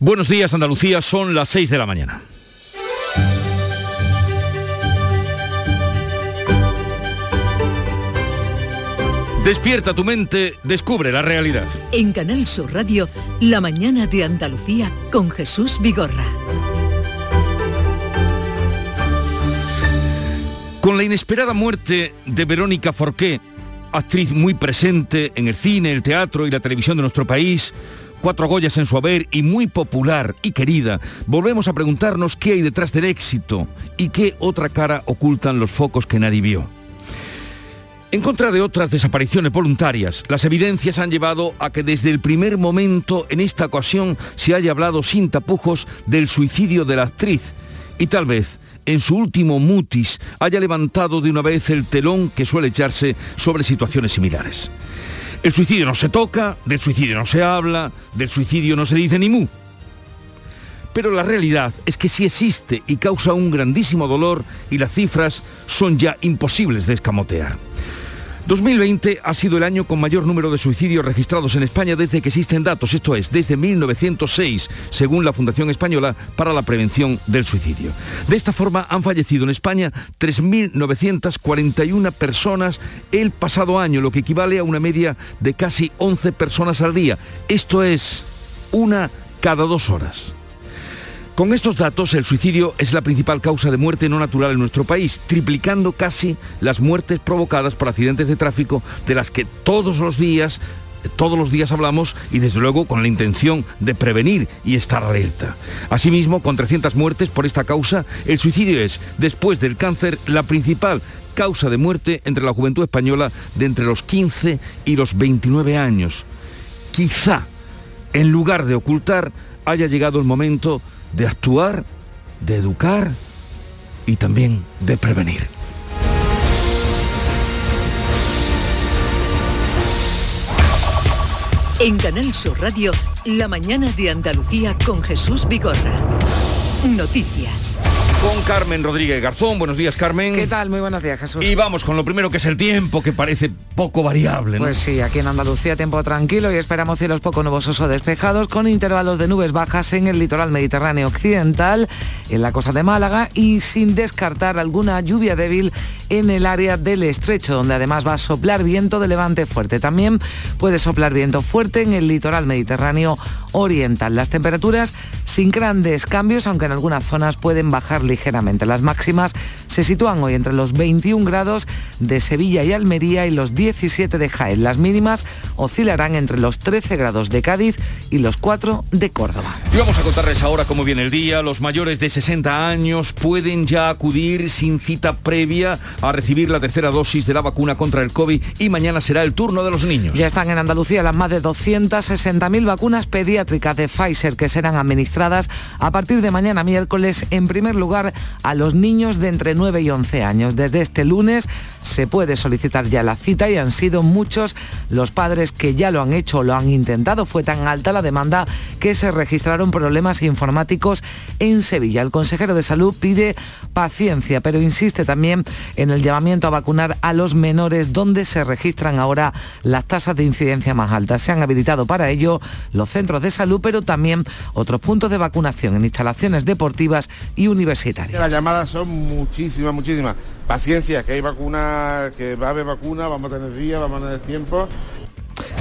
Buenos días Andalucía, son las 6 de la mañana. Despierta tu mente, descubre la realidad. En Canal Sur Radio, La mañana de Andalucía con Jesús Vigorra. Con la inesperada muerte de Verónica Forqué, actriz muy presente en el cine, el teatro y la televisión de nuestro país, cuatro Goyas en su haber y muy popular y querida, volvemos a preguntarnos qué hay detrás del éxito y qué otra cara ocultan los focos que nadie vio. En contra de otras desapariciones voluntarias, las evidencias han llevado a que desde el primer momento en esta ocasión se haya hablado sin tapujos del suicidio de la actriz y tal vez en su último mutis haya levantado de una vez el telón que suele echarse sobre situaciones similares. El suicidio no se toca, del suicidio no se habla, del suicidio no se dice ni mu. Pero la realidad es que sí existe y causa un grandísimo dolor y las cifras son ya imposibles de escamotear. 2020 ha sido el año con mayor número de suicidios registrados en España desde que existen datos, esto es, desde 1906, según la Fundación Española para la Prevención del Suicidio. De esta forma han fallecido en España 3.941 personas el pasado año, lo que equivale a una media de casi 11 personas al día. Esto es una cada dos horas. Con estos datos, el suicidio es la principal causa de muerte no natural en nuestro país, triplicando casi las muertes provocadas por accidentes de tráfico de las que todos los días todos los días hablamos y desde luego con la intención de prevenir y estar alerta. Asimismo, con 300 muertes por esta causa, el suicidio es, después del cáncer, la principal causa de muerte entre la juventud española de entre los 15 y los 29 años. Quizá, en lugar de ocultar, haya llegado el momento de actuar, de educar y también de prevenir. En Canal Sur Radio, La mañana de Andalucía con Jesús Vigorra. Noticias. Con Carmen Rodríguez Garzón. Buenos días, Carmen. ¿Qué tal? Muy buenos días, Jesús. Y vamos con lo primero que es el tiempo, que parece poco variable. ¿no? Pues sí, aquí en Andalucía tiempo tranquilo y esperamos cielos poco nubosos o despejados con intervalos de nubes bajas en el litoral mediterráneo occidental, en la costa de Málaga y sin descartar alguna lluvia débil en el área del estrecho, donde además va a soplar viento de levante fuerte. También puede soplar viento fuerte en el litoral mediterráneo oriental. Las temperaturas sin grandes cambios, aunque en algunas zonas pueden bajar ligeramente. Las máximas se sitúan hoy entre los 21 grados de Sevilla y Almería y los 17 de Jaén. Las mínimas oscilarán entre los 13 grados de Cádiz y los 4 de Córdoba. Y vamos a contarles ahora cómo viene el día. Los mayores de 60 años pueden ya acudir sin cita previa a recibir la tercera dosis de la vacuna contra el COVID y mañana será el turno de los niños. Ya están en Andalucía las más de 260.000 vacunas pediátricas de Pfizer que serán administradas a partir de mañana miércoles en primer lugar a los niños de entre 9 y 11 años. Desde este lunes se puede solicitar ya la cita y han sido muchos los padres que ya lo han hecho o lo han intentado. Fue tan alta la demanda que se registraron problemas informáticos en Sevilla. El consejero de salud pide paciencia, pero insiste también en el llamamiento a vacunar a los menores donde se registran ahora las tasas de incidencia más altas. Se han habilitado para ello los centros de salud, pero también otros puntos de vacunación en instalaciones deportivas y universitarias. Las llamadas son muchísimas, muchísimas. Paciencia, que hay vacuna, que va a haber vacuna, vamos a tener días, vamos a tener tiempo.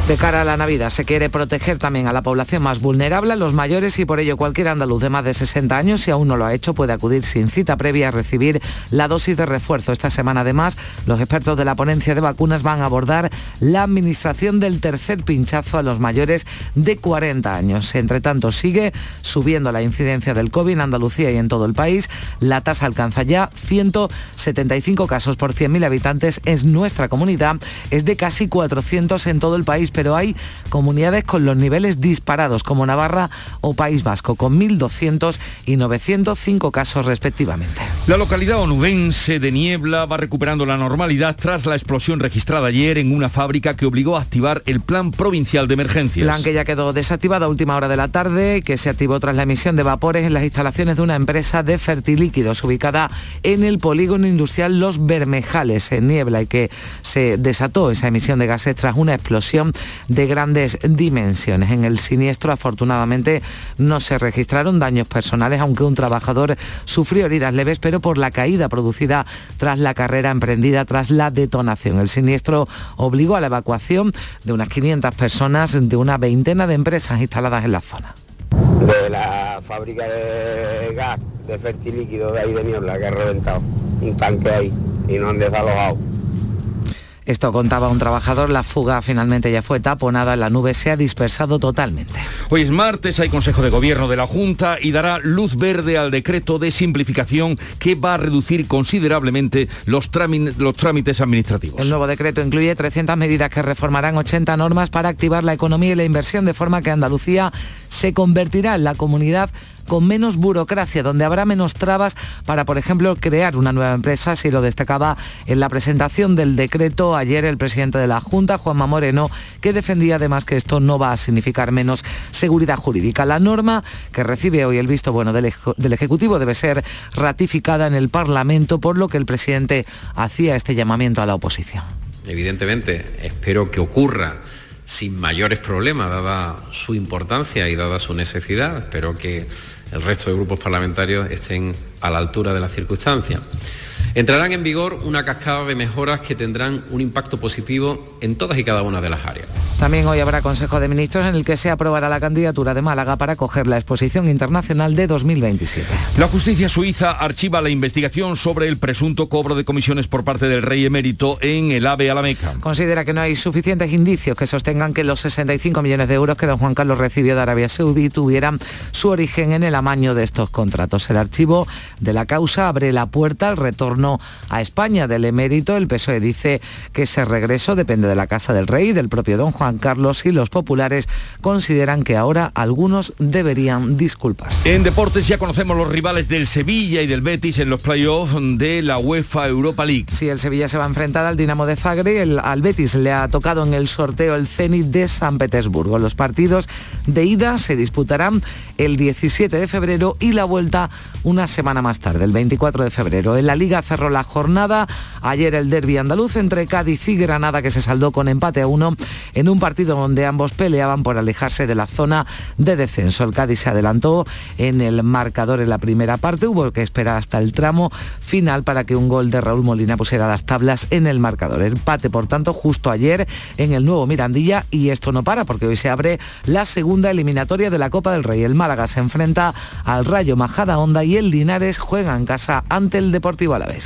De cara a la Navidad se quiere proteger también a la población más vulnerable, a los mayores y por ello cualquier andaluz de más de 60 años, si aún no lo ha hecho, puede acudir sin cita previa a recibir la dosis de refuerzo. Esta semana además los expertos de la ponencia de vacunas van a abordar la administración del tercer pinchazo a los mayores de 40 años. Entre tanto sigue subiendo la incidencia del COVID en Andalucía y en todo el país. La tasa alcanza ya 175 casos por 100.000 habitantes. Es nuestra comunidad, es de casi 400 en todo el país, pero hay comunidades con los niveles disparados, como Navarra o País Vasco, con 1.200 y 905 casos respectivamente. La localidad onubense de Niebla va recuperando la normalidad tras la explosión registrada ayer en una fábrica que obligó a activar el Plan Provincial de Emergencias. Plan que ya quedó desactivado a última hora de la tarde, que se activó tras la emisión de vapores en las instalaciones de una empresa de fertilíquidos ubicada en el polígono industrial Los Bermejales, en Niebla, y que se desató esa emisión de gases tras una explosión de grandes dimensiones. En el siniestro, afortunadamente, no se registraron daños personales, aunque un trabajador sufrió heridas leves, pero por la caída producida tras la carrera emprendida tras la detonación. El siniestro obligó a la evacuación de unas 500 personas de una veintena de empresas instaladas en la zona. De la fábrica de gas, de fertilíquido de ahí de Niebla, que ha reventado un tanque ahí y no han desalojado esto contaba un trabajador, la fuga finalmente ya fue taponada, la nube se ha dispersado totalmente. Hoy es martes, hay Consejo de Gobierno de la Junta y dará luz verde al decreto de simplificación que va a reducir considerablemente los, los trámites administrativos. El nuevo decreto incluye 300 medidas que reformarán 80 normas para activar la economía y la inversión de forma que Andalucía se convertirá en la comunidad con menos burocracia, donde habrá menos trabas para, por ejemplo, crear una nueva empresa, si lo destacaba en la presentación del decreto ayer el presidente de la Junta, Juanma Moreno, que defendía además que esto no va a significar menos seguridad jurídica. La norma que recibe hoy el visto bueno del, Ejecutivo debe ser ratificada en el Parlamento, por lo que el presidente hacía este llamamiento a la oposición. Evidentemente, espero que ocurra sin mayores problemas, dada su importancia y dada su necesidad. Espero que el resto de grupos parlamentarios estén a la altura de la circunstancia. Entrarán en vigor una cascada de mejoras que tendrán un impacto positivo en todas y cada una de las áreas. También hoy habrá Consejo de Ministros en el que se aprobará la candidatura de Málaga para acoger la exposición internacional de 2027. La justicia suiza archiva la investigación sobre el presunto cobro de comisiones por parte del rey emérito en el AVE a la Meca. Considera que no hay suficientes indicios que sostengan que los 65 millones de euros que don Juan Carlos recibió de Arabia Saudí tuvieran su origen en el amaño de estos contratos. El archivo de la causa abre la puerta al retorno a España del emérito. El PSOE dice que ese regreso depende de la Casa del Rey, del propio don Juan Carlos y los populares consideran que ahora algunos deberían disculparse. En deportes ya conocemos los rivales del Sevilla y del Betis en los playoffs de la UEFA Europa League. Sí, el Sevilla se va a enfrentar al Dinamo de Zagreb, al Betis le ha tocado en el sorteo el Zenit de San Petersburgo. Los partidos de ida se disputarán el 17 de febrero y la vuelta una semana más tarde, el 24 de febrero. En la Liga la jornada ayer el derby andaluz entre Cádiz y Granada que se saldó con empate a uno en un partido donde ambos peleaban por alejarse de la zona de descenso. El Cádiz se adelantó en el marcador en la primera parte, hubo que esperar hasta el tramo final para que un gol de Raúl Molina pusiera las tablas en el marcador. El empate, por tanto, justo ayer en el nuevo Mirandilla y esto no para porque hoy se abre la segunda eliminatoria de la Copa del Rey. El Málaga se enfrenta al Rayo Majada Honda y el Linares juega en casa ante el Deportivo Alavés.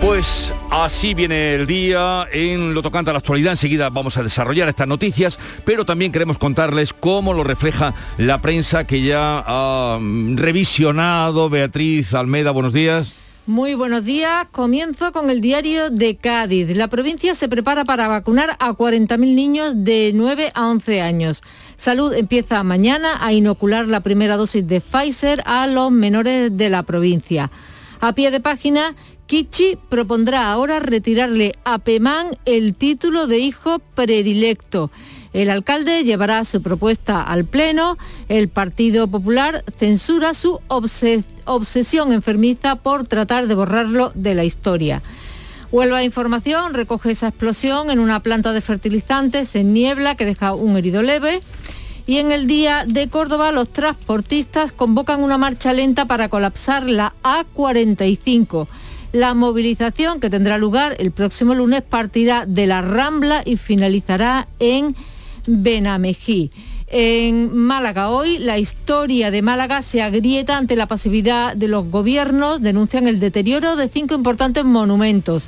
Pues así viene el día en lo tocante a la actualidad. Enseguida vamos a desarrollar estas noticias, pero también queremos contarles cómo lo refleja la prensa que ya ha revisionado Beatriz Almeda. Buenos días. Muy buenos días. Comienzo con el diario de Cádiz. La provincia se prepara para vacunar a 40.000 niños de 9 a 11 años. Salud empieza mañana a inocular la primera dosis de Pfizer a los menores de la provincia. A pie de página, Kichi propondrá ahora retirarle a Pemán el título de hijo predilecto. El alcalde llevará su propuesta al Pleno. El Partido Popular censura su obsesión enfermiza por tratar de borrarlo de la historia. Huelva Información recoge esa explosión en una planta de fertilizantes en Niebla que deja un herido leve. Y en el día de Córdoba los transportistas convocan una marcha lenta para colapsar la A45. La movilización que tendrá lugar el próximo lunes partirá de la Rambla y finalizará en Benamejí. En Málaga hoy la historia de Málaga se agrieta ante la pasividad de los gobiernos, denuncian el deterioro de cinco importantes monumentos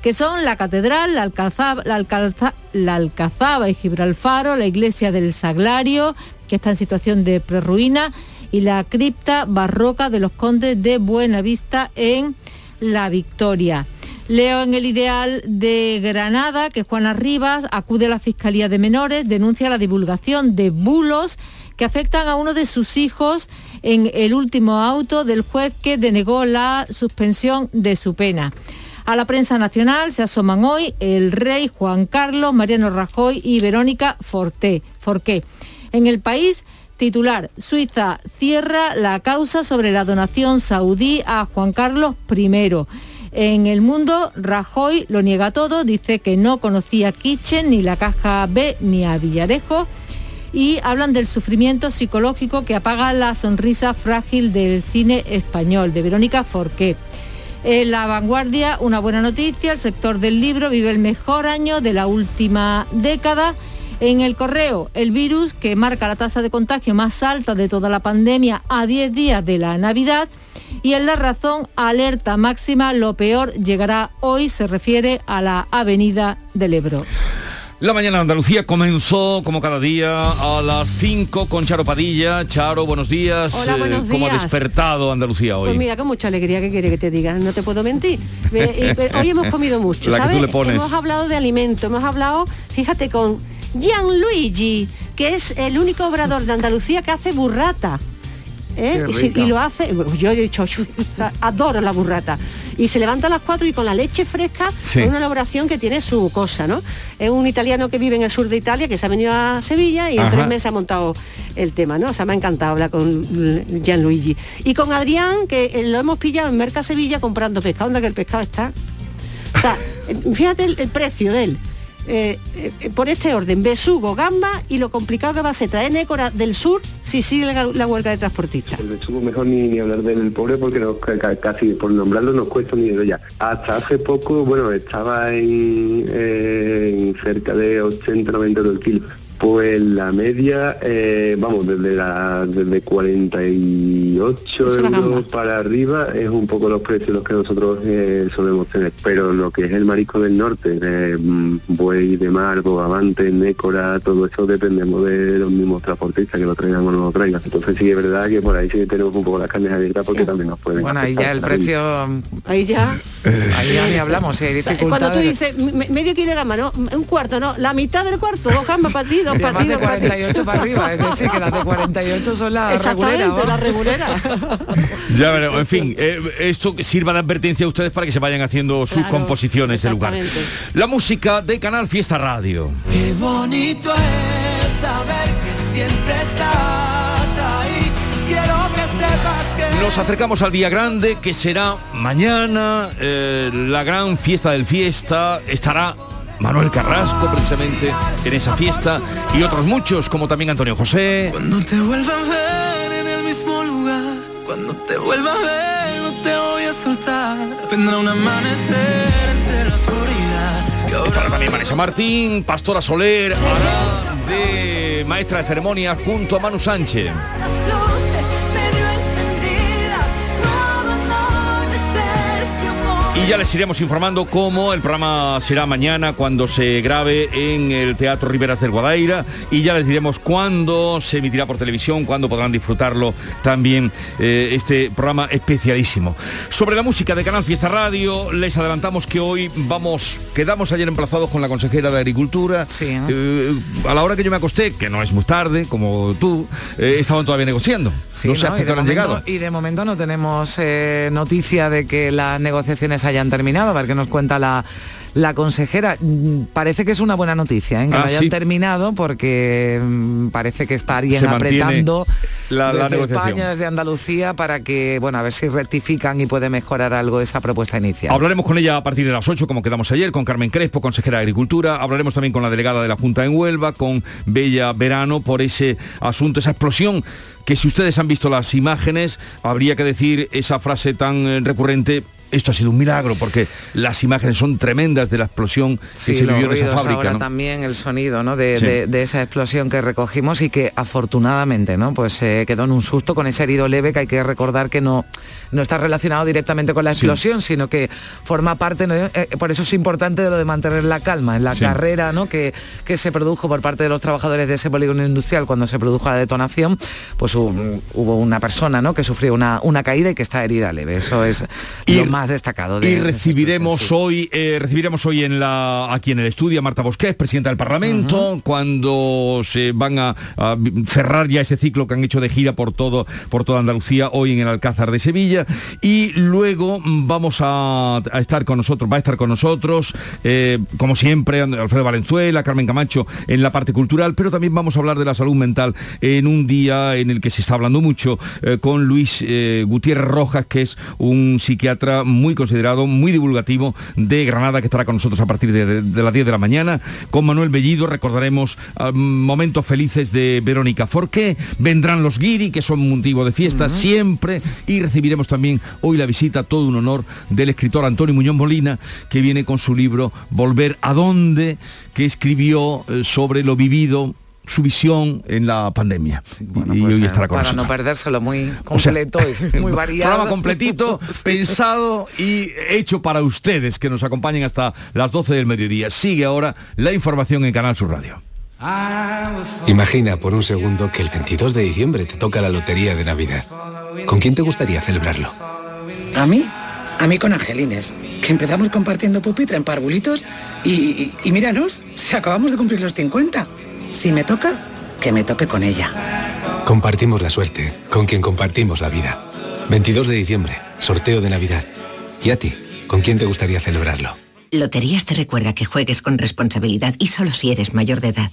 que son la Catedral, la Alcazaba, la, Alcazaba y Gibralfaro, la Iglesia del Saglario, que está en situación de prerruina, y la cripta barroca de los condes de Buenavista en La Victoria. Leo en el ideal de Granada que Juana Rivas acude a la Fiscalía de Menores, denuncia la divulgación de bulos que afectan a uno de sus hijos en el último auto del juez que denegó la suspensión de su pena. A la prensa nacional se asoman hoy el rey Juan Carlos, Mariano Rajoy y Verónica Forté, Forqué. En el país, titular, Suiza cierra la causa sobre la donación saudí a Juan Carlos I. En el mundo, Rajoy lo niega todo, dice que no conocía Kitchen, ni la caja B, ni a Villarejo y hablan del sufrimiento psicológico que apaga la sonrisa frágil del cine español, de Verónica Forqué. En la vanguardia, una buena noticia, el sector del libro vive el mejor año de la última década. En el correo, el virus que marca la tasa de contagio más alta de toda la pandemia a 10 días de la Navidad. Y en la razón, alerta máxima, lo peor llegará hoy, se refiere a la avenida del Ebro. La mañana de Andalucía comenzó como cada día a las 5 con Charo Padilla. Charo, buenos días. Hola, buenos ¿Cómo ha despertado Andalucía hoy? Pues mira, con mucha alegría, ¿qué quiere que te diga? No te puedo mentir. Eh, eh, Hoy hemos comido mucho, La que ¿sabes? tú le pones. Hemos hablado de alimento, hemos hablado, fíjate, con Gianluigi, que es el único obrador de Andalucía que hace burrata. ¿eh? Y, si- rica. y lo hace, yo he dicho, adoro la burrata. Y se levanta a las 4 y con la leche fresca, Sí. una elaboración que tiene su cosa, ¿no? Es un italiano que vive en el sur de Italia, que se ha venido a Sevilla y en tres meses ha montado el tema, ¿no? O sea, me ha encantado hablar con Gianluigi. Y con Adrián, que eh, lo hemos pillado en Merca Sevilla comprando pescado, donde que el pescado está. O sea, fíjate el, el precio de él. Eh, eh, por este orden, besugo, gamba y lo complicado que va a ser traer nécora del sur si sigue la, la huelga de transportistas. Mejor ni, ni hablar del pobre porque casi por nombrarlo nos cuesta un dinero ya. Hasta hace poco, bueno, estaba en, en cerca de 80, 90 euros el kilo. Pues la media, eh, vamos, desde la desde 48 Eso es la euros para arriba es un poco los precios los que nosotros eh, solemos tener. Pero lo que es el marisco del norte, eh, buey de mar, bogavante, nécora, todo eso dependemos de los mismos transportistas que lo traigan o no lo traigan. Entonces sí es verdad que por ahí sí tenemos un poco las carnes abiertas porque también nos pueden Bueno, ahí ya el precio... Ahí ya... Ahí ya ni hablamos, Cuando tú dices me- medio kilo de gamba, ¿no? Un cuarto, ¿no? La mitad del cuarto, dos gambas para ti, de dos para ti. 48 para arriba, es decir, que las de 48 son las reguleras. la ¿no? regulera. Ya veremos, en fin, eh, esto sirva de advertencia a ustedes para que se vayan haciendo sus Claro, composiciones de lugar. La música de Canal Fiesta Radio. Qué bonito es saber que siempre estás ahí. Quiero que sepas que Nos acercamos al día grande que será mañana, eh, la gran fiesta del fiesta. Estará Manuel Carrasco precisamente en esa fiesta y otros muchos como también Antonio José. Cuando te vuelva a ver en el mismo lugar, cuando te vuelva a ver no te voy a soltar. Vendrá un amanecer entre la oscuridad. Estará también Vanessa Martín, Pastora Soler, hará de maestra de ceremonias junto a Manu Sánchez. Y ya les iremos informando cómo el programa será mañana cuando se grabe en el Teatro Riberas del Guadaira y ya les diremos cuándo se emitirá por televisión, cuándo podrán disfrutarlo también eh, este programa especialísimo. Sobre la música de Canal Fiesta Radio, les adelantamos que hoy vamos, quedamos ayer emplazados con la consejera de Agricultura. Eh, a la hora que yo me acosté, que no es muy tarde, como tú, eh, estaban todavía negociando. Sí, no sé ¿no? hasta Y, de han llegado. y de momento no tenemos eh, noticia de que las negociaciones hayan terminado, a ver qué nos cuenta la, la consejera. Mm, Parece que es una buena noticia, ¿eh? que Ah, no hayan sí. terminado porque mm, parece que estarían apretando la- la desde. España, desde Andalucía, para que, bueno, a ver si rectifican y puede mejorar algo esa propuesta inicial. Hablaremos con ella a partir de las 8, como quedamos ayer, con Carmen Crespo, consejera de Agricultura. Hablaremos también con la delegada de la Junta en Huelva, con Bella Verano, por ese asunto, esa explosión que si ustedes han visto las imágenes, habría que decir esa frase tan eh, recurrente. Esto ha sido un milagro porque las imágenes son tremendas de la explosión que se vivió en esa fábrica. ahora ¿no? también el sonido ¿no? de, Sí. de- de esa explosión que recogimos y que afortunadamente no pues se quedó en un susto con ese herido leve que hay que recordar que no no está relacionado directamente con la explosión sino que forma parte ¿no? Eh, por eso es importante de lo de mantener la calma en la carrera ¿no? que, que se produjo por parte de los trabajadores de ese polígono industrial cuando se produjo la detonación pues hubo, hubo una persona ¿no? que sufrió una, una caída y que está herida leve eso es Y lo más más destacado. De, y recibiremos hoy, eh, recibiremos hoy en la, aquí en el estudio a Marta Bosqués, presidenta del Parlamento, cuando se van a, a, cerrar ya ese ciclo que han hecho de gira por todo, por toda Andalucía, hoy en el Alcázar de Sevilla. Y luego vamos a, a estar con nosotros, va a estar con nosotros, eh, como siempre, Alfredo Valenzuela, Carmen Camacho en la parte cultural, pero también vamos a hablar de la salud mental en un día en el que se está hablando mucho eh, con Luis Gutiérrez Rojas, que es un psiquiatra muy considerado, muy divulgativo de Granada, que estará con nosotros a partir de, de, de las 10 de la mañana. Con Manuel Bellido recordaremos uh, momentos felices de Verónica Forqué, vendrán los guiri, que son motivo de fiesta uh -huh. siempre, y recibiremos también hoy la visita, todo un honor, del escritor Antonio Muñoz Molina, que viene con su libro Volver a dónde, que escribió eh, sobre lo vivido su visión en la pandemia. Bueno, y pues, hoy estará con Para nosotros. no perdérselo muy completo o sea, y muy variado. Programa completito, sí. pensado y hecho para ustedes que nos acompañen hasta las 12 del mediodía. Sigue ahora la información en Canal Sur Radio. Imagina por un segundo que el 22 de diciembre te toca la lotería de Navidad. ¿Con quién te gustaría celebrarlo? ¿A mí? A mí con Angelines, que empezamos compartiendo pupitre en parvulitos y, y, y míranos, si acabamos de cumplir los 50. Si me toca, que me toque con ella. Compartimos la suerte, con quien compartimos la vida. 22 de diciembre, sorteo de Navidad. ¿Y a ti? ¿Con quién te gustaría celebrarlo? Loterías te recuerda que juegues con responsabilidad y solo si eres mayor de edad.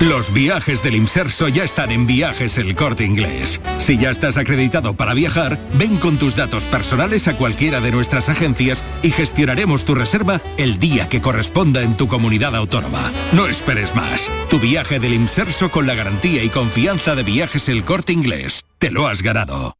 Los viajes del Imserso ya están en Viajes El Corte Inglés. Si ya estás acreditado para viajar, ven con tus datos personales a cualquiera de nuestras agencias y gestionaremos tu reserva el día que corresponda en tu comunidad autónoma. No esperes más. Tu viaje del Imserso con la garantía y confianza de Viajes El Corte Inglés. Te lo has ganado.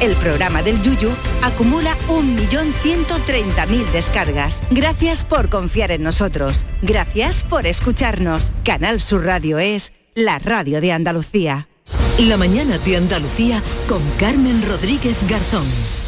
el programa del Yuyu acumula 1.130.000 descargas. Gracias por confiar en nosotros. Gracias por escucharnos. Canal Sur Radio es la radio de Andalucía. La mañana de Andalucía con Carmen Rodríguez Garzón.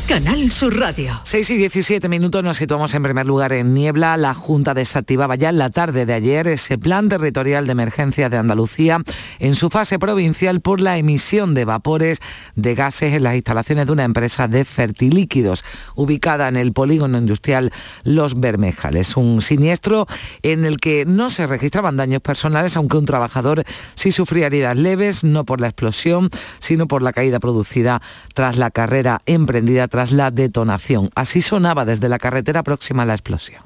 Canal Sur Radio. 6 y 17 minutos nos situamos en primer lugar en Niebla. La Junta desactivaba ya en la tarde de ayer ese plan territorial de emergencia de Andalucía en su fase provincial por la emisión de vapores de gases en las instalaciones de una empresa de fertilíquidos ubicada en el polígono industrial Los Bermejales. Un siniestro en el que no se registraban daños personales, aunque un trabajador sí sufría heridas leves, no por la explosión, sino por la caída producida tras la carrera emprendida la detonación. Así sonaba desde la carretera próxima a la explosión.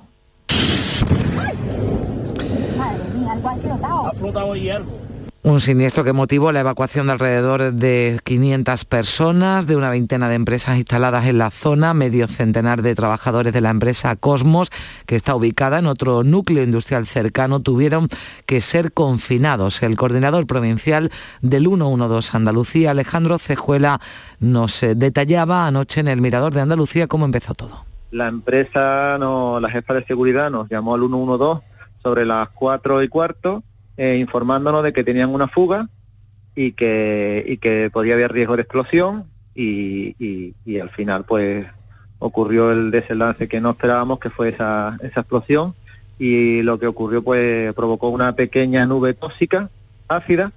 Un siniestro que motivó la evacuación de alrededor de 500 personas, de una veintena de empresas instaladas en la zona, medio centenar de trabajadores de la empresa Cosmos, que está ubicada en otro núcleo industrial cercano, tuvieron que ser confinados. El coordinador provincial del 112 Andalucía, Alejandro Cejuela, nos detallaba anoche en el Mirador de Andalucía cómo empezó todo. La empresa, la jefa de seguridad nos llamó al 112 sobre las 4 y cuarto eh, informándonos de que tenían una fuga y que, y que podía haber riesgo de explosión y, y, y, al final pues ocurrió el desenlace que no esperábamos que fue esa, esa explosión. Y lo que ocurrió pues provocó una pequeña nube tóxica ácida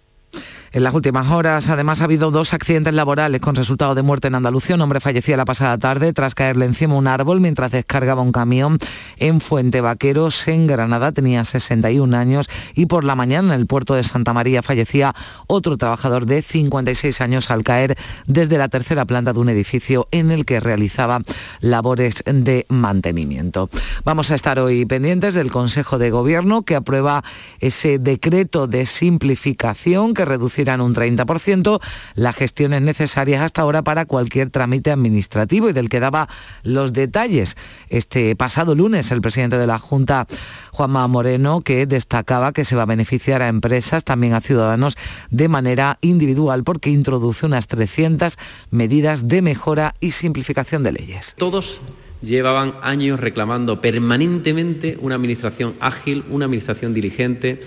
en las últimas horas, además, ha habido dos accidentes laborales con resultado de muerte en Andalucía. Un hombre fallecía la pasada tarde tras caerle encima un árbol mientras descargaba un camión en Fuente Vaqueros, en Granada. Tenía 61 años y por la mañana en el puerto de Santa María fallecía otro trabajador de 56 años al caer desde la tercera planta de un edificio en el que realizaba labores de mantenimiento. Vamos a estar hoy pendientes del Consejo de Gobierno que aprueba ese decreto de simplificación que reducirá reducirán un 30% las gestiones necesarias hasta ahora para cualquier trámite administrativo y del que daba los detalles este pasado lunes el presidente de la Junta, Juanma Moreno, que destacaba que se va a beneficiar a empresas, también a ciudadanos, de manera individual porque introduce unas 300 medidas de mejora y simplificación de leyes. Todos llevaban años reclamando permanentemente una administración ágil, una administración diligente,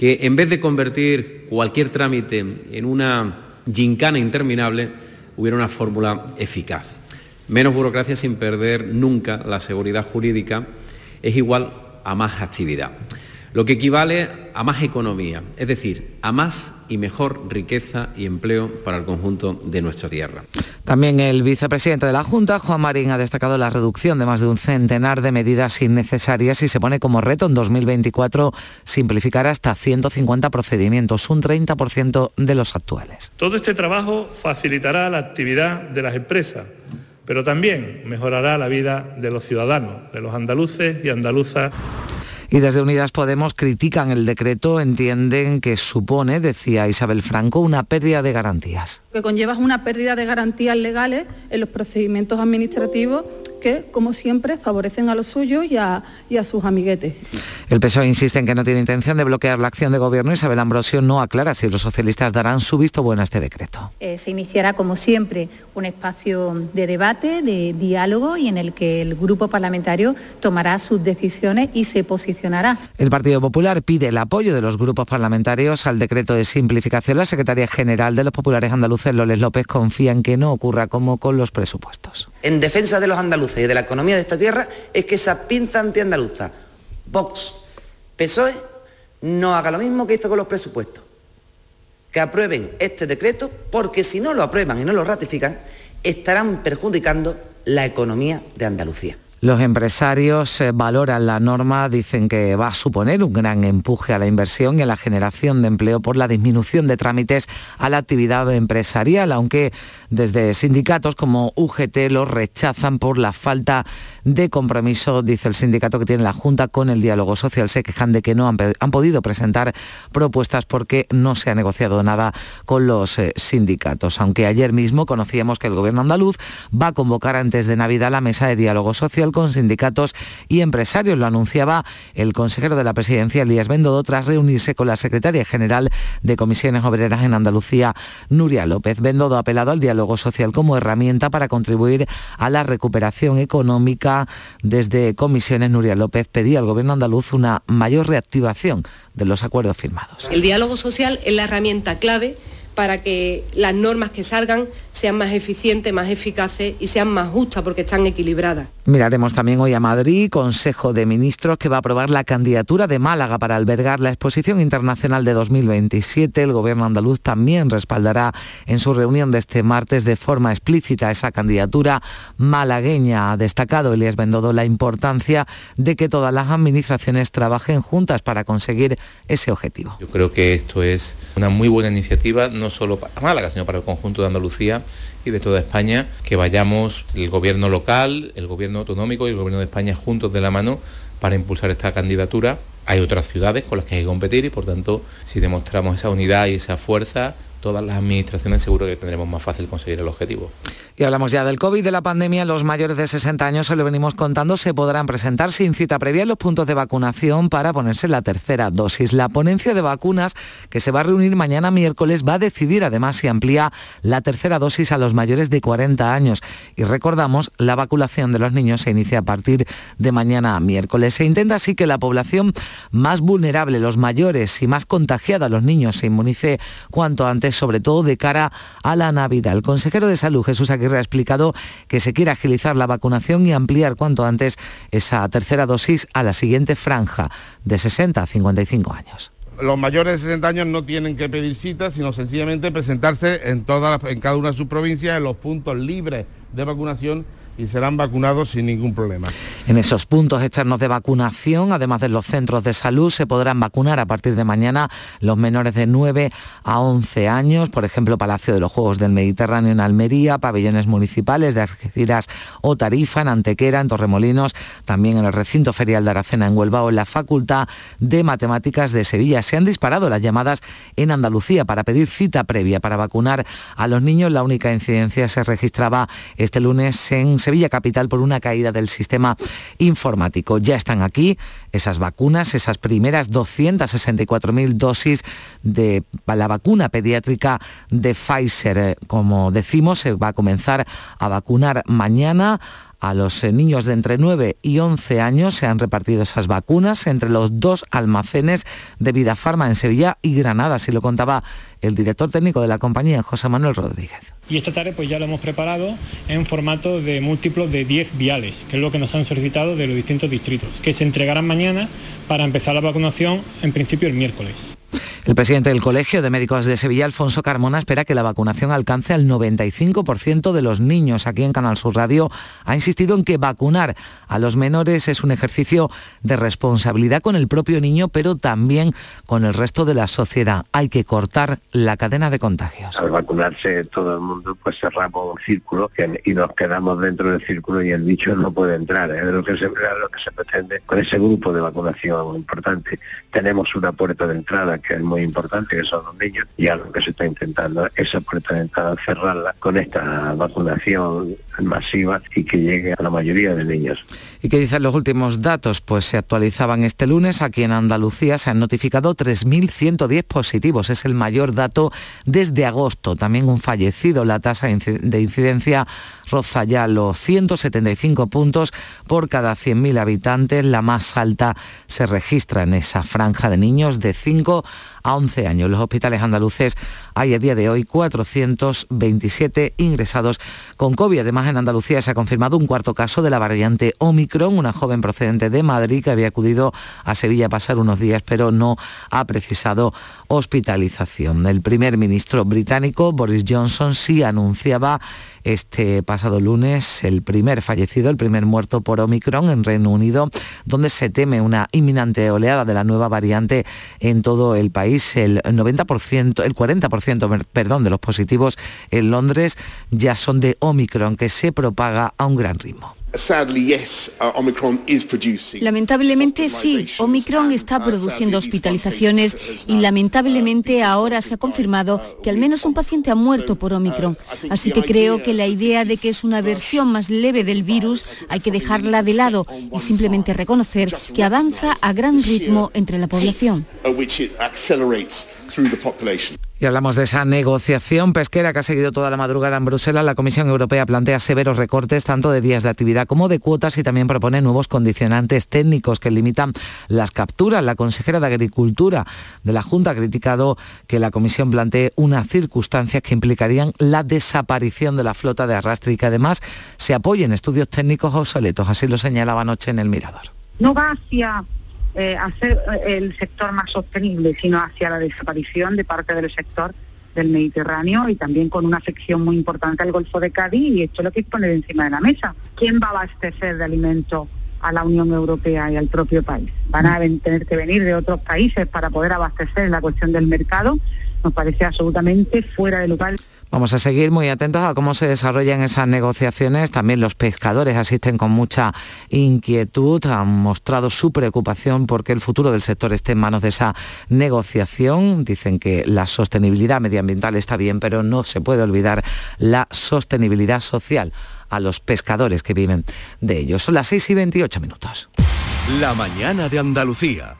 que en vez de convertir cualquier trámite en una gincana interminable, hubiera una fórmula eficaz. Menos burocracia sin perder nunca la seguridad jurídica es igual a más actividad lo que equivale a más economía, es decir, a más y mejor riqueza y empleo para el conjunto de nuestra tierra. También el vicepresidente de la Junta, Juan Marín, ha destacado la reducción de más de un centenar de medidas innecesarias y se pone como reto en 2024 simplificar hasta 150 procedimientos, un 30% de los actuales. Todo este trabajo facilitará la actividad de las empresas pero también mejorará la vida de los ciudadanos, de los andaluces y andaluzas y desde Unidas Podemos critican el decreto, entienden que supone, decía Isabel Franco, una pérdida de garantías. Que conlleva una pérdida de garantías legales en los procedimientos administrativos que, como siempre, favorecen a los suyos y a, sus amiguetes. El PSOE insiste en que no tiene intención de bloquear la acción de gobierno. Isabel Ambrosio no aclara si los socialistas darán su visto bueno a este decreto. Eh, se iniciará, como siempre, un espacio de debate, de diálogo y en el que el grupo parlamentario tomará sus decisiones y se posicionará. El Partido Popular pide el apoyo de los grupos parlamentarios al decreto de simplificación. La secretaria general de los populares andaluces, Loles López, confía en que no ocurra como con los presupuestos. En defensa de los andaluces y de la economía de esta tierra es que esa pinta antiandaluza, Vox, PSOE, no haga lo mismo que hizo con los presupuestos. Que aprueben este decreto porque si no lo aprueban y no lo ratifican, estarán perjudicando la economía de Andalucía. Los empresarios eh, valoran la norma, dicen que va a suponer un gran empuje a la inversión y a la generación de empleo por la disminución de trámites a la actividad empresarial, aunque desde sindicatos como UGT lo rechazan por la falta de compromiso, dice el sindicato que tiene la Junta con el diálogo social. Se quejan de que no han, podido presentar propuestas porque no se ha negociado nada con los eh, sindicatos, aunque ayer mismo conocíamos que el gobierno andaluz va a convocar antes de Navidad la mesa de diálogo social con sindicatos y empresarios. Lo anunciaba el consejero de la presidencia, Elías Bendodo, tras reunirse con la secretaria general de Comisiones Obreras en Andalucía, Nuria López. Bendodo ha apelado al diálogo social como herramienta para contribuir a la recuperación económica. Desde Comisiones, Nuria López pedía al gobierno andaluz una mayor reactivación de los acuerdos firmados. El diálogo social es la herramienta clave para que las normas que salgan sean más eficientes, más eficaces y sean más justas porque están equilibradas. Miraremos también hoy a Madrid, Consejo de Ministros que va a aprobar la candidatura de Málaga para albergar la Exposición Internacional de 2027. El Gobierno andaluz también respaldará en su reunión de este martes de forma explícita esa candidatura malagueña. Ha destacado Elías Bendodo la importancia de que todas las administraciones trabajen juntas para conseguir ese objetivo. Yo creo que esto es una muy buena iniciativa, no solo para Málaga, sino para el conjunto de Andalucía y de toda España, que vayamos el gobierno local, el gobierno autonómico y el gobierno de España juntos de la mano para impulsar esta candidatura. Hay otras ciudades con las que hay que competir y por tanto si demostramos esa unidad y esa fuerza todas las administraciones seguro que tendremos más fácil conseguir el objetivo. Y hablamos ya del COVID, de la pandemia. Los mayores de 60 años, se lo venimos contando, se podrán presentar sin cita previa en los puntos de vacunación para ponerse la tercera dosis. La ponencia de vacunas que se va a reunir mañana miércoles va a decidir además si amplía la tercera dosis a los mayores de 40 años. Y recordamos, la vacunación de los niños se inicia a partir de mañana miércoles. Se intenta así que la población más vulnerable, los mayores y más contagiada, los niños, se inmunice cuanto antes sobre todo de cara a la Navidad. El consejero de Salud, Jesús Aguirre, ha explicado que se quiere agilizar la vacunación y ampliar cuanto antes esa tercera dosis a la siguiente franja de 60 a 55 años. Los mayores de 60 años no tienen que pedir cita, sino sencillamente presentarse en, todas en cada una de sus provincias en los puntos libres de vacunación y serán vacunados sin ningún problema. En esos puntos externos de vacunación, además de los centros de salud, se podrán vacunar a partir de mañana los menores de 9 a 11 años, por ejemplo, Palacio de los Juegos del Mediterráneo en Almería, pabellones municipales de Algeciras o Tarifa, en Antequera, en Torremolinos, también en el recinto ferial de Aracena en Huelva o en la Facultad de Matemáticas de Sevilla. Se han disparado las llamadas en Andalucía para pedir cita previa para vacunar a los niños. La única incidencia se registraba este lunes en Sevilla Capital por una caída del sistema informático. Ya están aquí esas vacunas, esas primeras 264.000 dosis de la vacuna pediátrica de Pfizer. Eh, como decimos, se va a comenzar a vacunar mañana a los eh, niños de entre 9 y 11 años se han repartido esas vacunas entre los dos almacenes de Vida Farma en Sevilla y Granada, así lo contaba el director técnico de la compañía, José Manuel Rodríguez. Y esta tarde pues ya lo hemos preparado en formato de múltiplos de 10 viales, que es lo que nos han solicitado de los distintos distritos, que se entregarán mañana para empezar la vacunación en principio el miércoles. El presidente del Colegio de Médicos de Sevilla, Alfonso Carmona, espera que la vacunación alcance al 95% de los niños. Aquí en Canal Sur Radio ha insistido en que vacunar a los menores es un ejercicio de responsabilidad con el propio niño, pero también con el resto de la sociedad. Hay que cortar la cadena de contagios. Al vacunarse todo el mundo, pues cerramos un círculo y nos quedamos dentro del círculo y el bicho no puede entrar. Es lo que se, lo que se pretende con ese grupo de vacunación importante. Tenemos una puerta de entrada que es muy importante, que son los niños, y algo que se está intentando, esa puerta de entrada, cerrarla con esta vacunación masiva y que llegue a la mayoría de niños. ¿Y qué dicen los últimos datos? Pues se actualizaban este lunes. Aquí en Andalucía se han notificado 3.110 positivos. Es el mayor dato desde agosto. También un fallecido. La tasa de incidencia roza ya los 175 puntos por cada 100.000 habitantes. La más alta se registra en esa franja de niños de 5 a 11 años. Los hospitales andaluces hay a día de hoy 427 ingresados con COVID. Además, en Andalucía se ha confirmado un cuarto caso de la variante Omicron, una joven procedente de Madrid que había acudido a Sevilla a pasar unos días, pero no ha precisado hospitalización. El primer ministro británico, Boris Johnson, sí anunciaba este pasado lunes el primer fallecido, el primer muerto por Omicron en Reino Unido, donde se teme una inminente oleada de la nueva variante en todo el país. El 90%, el 40%, perdón, de los positivos en Londres ya son de Omicron, que se propaga a un gran ritmo. Uh, lamentablemente sí, Omicron está uh, produciendo hospitalizaciones y uh, lamentablemente ahora se ha confirmado que al menos un paciente ha muerto por Omicron. Así que creo que la idea de que es una versión más leve del virus hay que dejarla de lado y simplemente reconocer que avanza a gran ritmo entre la población. Y hablamos de esa negociación pesquera que ha seguido toda la madrugada en Bruselas. La Comisión Europea plantea severos recortes tanto de días de actividad como de cuotas y también propone nuevos condicionantes técnicos que limitan las capturas. La consejera de Agricultura de la Junta ha criticado que la Comisión plantee unas circunstancias que implicarían la desaparición de la flota de arrastre y que además se apoyen estudios técnicos obsoletos. Así lo señalaba anoche en el Mirador. No va hacia eh, hacer eh, el sector más sostenible, sino hacia la desaparición de parte del sector del Mediterráneo y también con una sección muy importante al Golfo de Cádiz y esto es lo que que poner encima de la mesa. ¿Quién va a abastecer de alimento a la Unión Europea y al propio país? Van a tener que venir de otros países para poder abastecer la cuestión del mercado. Nos parece absolutamente fuera de lugar. Vamos a seguir muy atentos a cómo se desarrollan esas negociaciones. También los pescadores asisten con mucha inquietud, han mostrado su preocupación porque el futuro del sector esté en manos de esa negociación. Dicen que la sostenibilidad medioambiental está bien, pero no se puede olvidar la sostenibilidad social a los pescadores que viven de ellos. Son las 6 y 28 minutos. La mañana de Andalucía.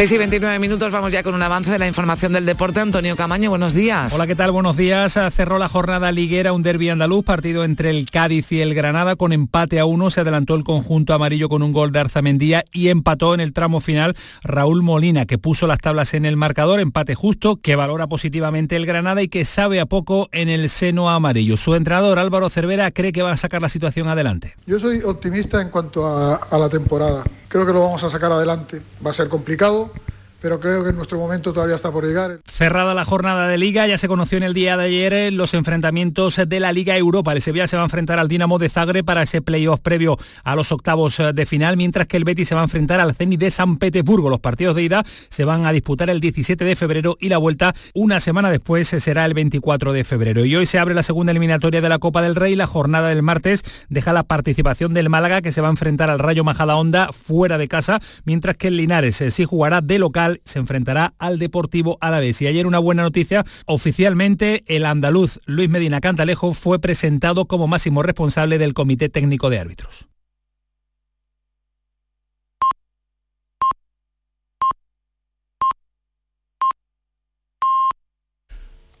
6 y 29 minutos, vamos ya con un avance de la información del deporte. Antonio Camaño, buenos días. Hola, ¿qué tal? Buenos días. Cerró la jornada liguera un derby andaluz, partido entre el Cádiz y el Granada con empate a uno. Se adelantó el conjunto amarillo con un gol de Arzamendía y empató en el tramo final Raúl Molina, que puso las tablas en el marcador, empate justo, que valora positivamente el Granada y que sabe a poco en el seno amarillo. Su entrenador Álvaro Cervera cree que va a sacar la situación adelante. Yo soy optimista en cuanto a, a la temporada. Creo que lo vamos a sacar adelante. Va a ser complicado, pero creo que nuestro momento todavía está por llegar. Cerrada la jornada de Liga, ya se conoció en el día de ayer eh, los enfrentamientos de la Liga Europa. El Sevilla se va a enfrentar al Dinamo de Zagreb para ese playoff previo a los octavos eh, de final, mientras que el Betis se va a enfrentar al Zenit de San Petersburgo. Los partidos de ida se van a disputar el 17 de febrero y la vuelta una semana después eh, será el 24 de febrero. Y hoy se abre la segunda eliminatoria de la Copa del Rey. La jornada del martes deja la participación del Málaga que se va a enfrentar al Rayo Majadahonda fuera de casa, mientras que el Linares sí jugará de local se enfrentará al Deportivo Alavés. Y ayer una buena noticia, oficialmente el andaluz Luis Medina Cantalejo fue presentado como máximo responsable del Comité Técnico de Árbitros.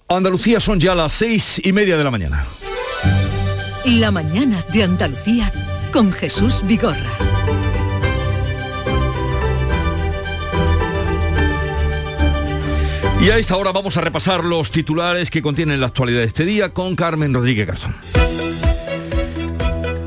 Andalucía son ya las seis y media de la mañana. La mañana de Andalucía con Jesús Vigorra. Y a esta hora vamos a repasar los titulares que contienen la actualidad de este día con Carmen Rodríguez Garzón.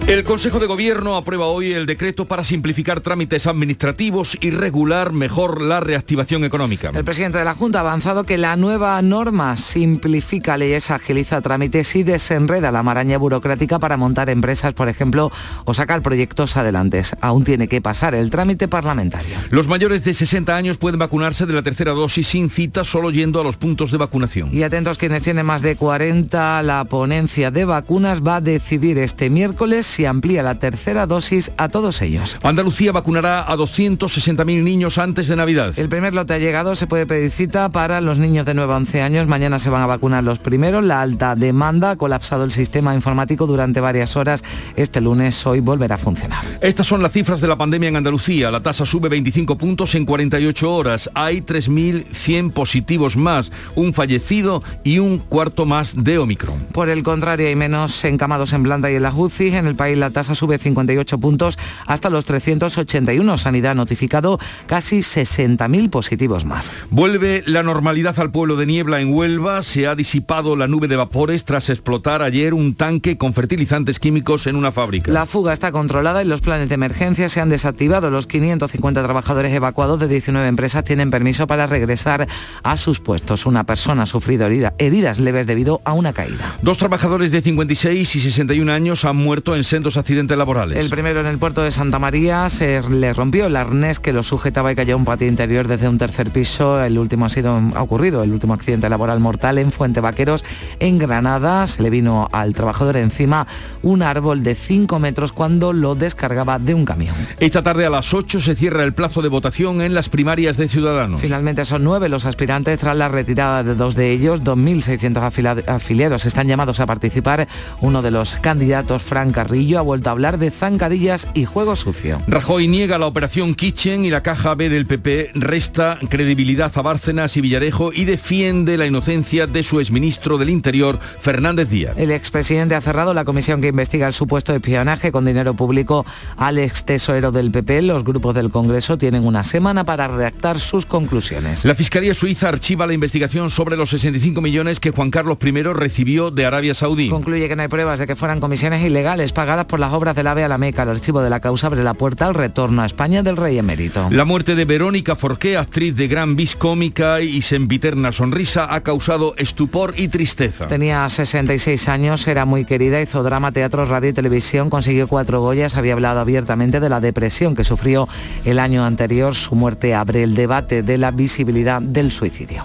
El Consejo de Gobierno aprueba hoy el decreto para simplificar trámites administrativos y regular mejor la reactivación económica. El presidente de la Junta ha avanzado que la nueva norma simplifica leyes, agiliza trámites y desenreda la maraña burocrática para montar empresas, por ejemplo, o sacar proyectos adelante. Aún tiene que pasar el trámite parlamentario. Los mayores de 60 años pueden vacunarse de la tercera dosis sin cita, solo yendo a los puntos de vacunación. Y atentos quienes tienen más de 40, la ponencia de vacunas va a decidir este miércoles si amplía la tercera dosis a todos ellos. Andalucía vacunará a 260.000 niños antes de Navidad. El primer lote ha llegado, se puede pedir cita para los niños de 9 a 11 años. Mañana se van a vacunar los primeros. La alta demanda ha colapsado el sistema informático durante varias horas. Este lunes hoy volverá a funcionar. Estas son las cifras de la pandemia en Andalucía. La tasa sube 25 puntos en 48 horas. Hay 3.100 positivos más, un fallecido y un cuarto más de Omicron. Por el contrario, hay menos encamados en planta y en las UCI. En el país la tasa sube 58 puntos hasta los 381. Sanidad ha notificado casi 60.000 positivos más. Vuelve la normalidad al pueblo de Niebla en Huelva. Se ha disipado la nube de vapores tras explotar ayer un tanque con fertilizantes químicos en una fábrica. La fuga está controlada y los planes de emergencia se han desactivado. Los 550 trabajadores evacuados de 19 empresas tienen permiso para regresar a sus puestos. Una persona ha sufrido heridas leves debido a una caída. Dos trabajadores de 56 y 61 años han muerto en sendos accidentes laborales. El primero en el puerto de Santa María se le rompió el arnés que lo sujetaba y cayó a un patio interior desde un tercer piso. El último ha sido ha ocurrido, el último accidente laboral mortal en Fuente Vaqueros, en Granada. Se le vino al trabajador encima un árbol de 5 metros cuando lo descargaba de un camión. Esta tarde a las 8 se cierra el plazo de votación en las primarias de Ciudadanos. Finalmente son nueve los aspirantes tras la retirada de dos de ellos. 2.600 afiliados están llamados a participar. Uno de los candidatos, Fran Carrillo, ha vuelto a hablar de zancadillas y juego sucio. Rajoy niega la operación Kitchen y la caja B del PP resta credibilidad a Bárcenas y Villarejo y defiende la inocencia de su exministro del Interior, Fernández Díaz. El expresidente ha cerrado la comisión que investiga el supuesto espionaje con dinero público al ex tesorero del PP. Los grupos del Congreso tienen una semana para redactar sus conclusiones. La Fiscalía Suiza archiva la investigación sobre los 65 millones que Juan Carlos I recibió de Arabia Saudí. Concluye que no hay pruebas de que fueran comisiones ilegales pagadas por las obras del AVE a la Meca. El archivo de la causa abre la puerta al retorno a España del rey emérito. La muerte de Verónica Forqué, actriz de gran vis cómica y sempiterna sonrisa, ha causado estupor y tristeza. Tenía 66 años, era muy querida, hizo drama, teatro, radio y televisión, consiguió cuatro Goyas, había hablado abiertamente de la depresión que sufrió el año anterior. Su muerte abre el debate de la visibilidad del suicidio.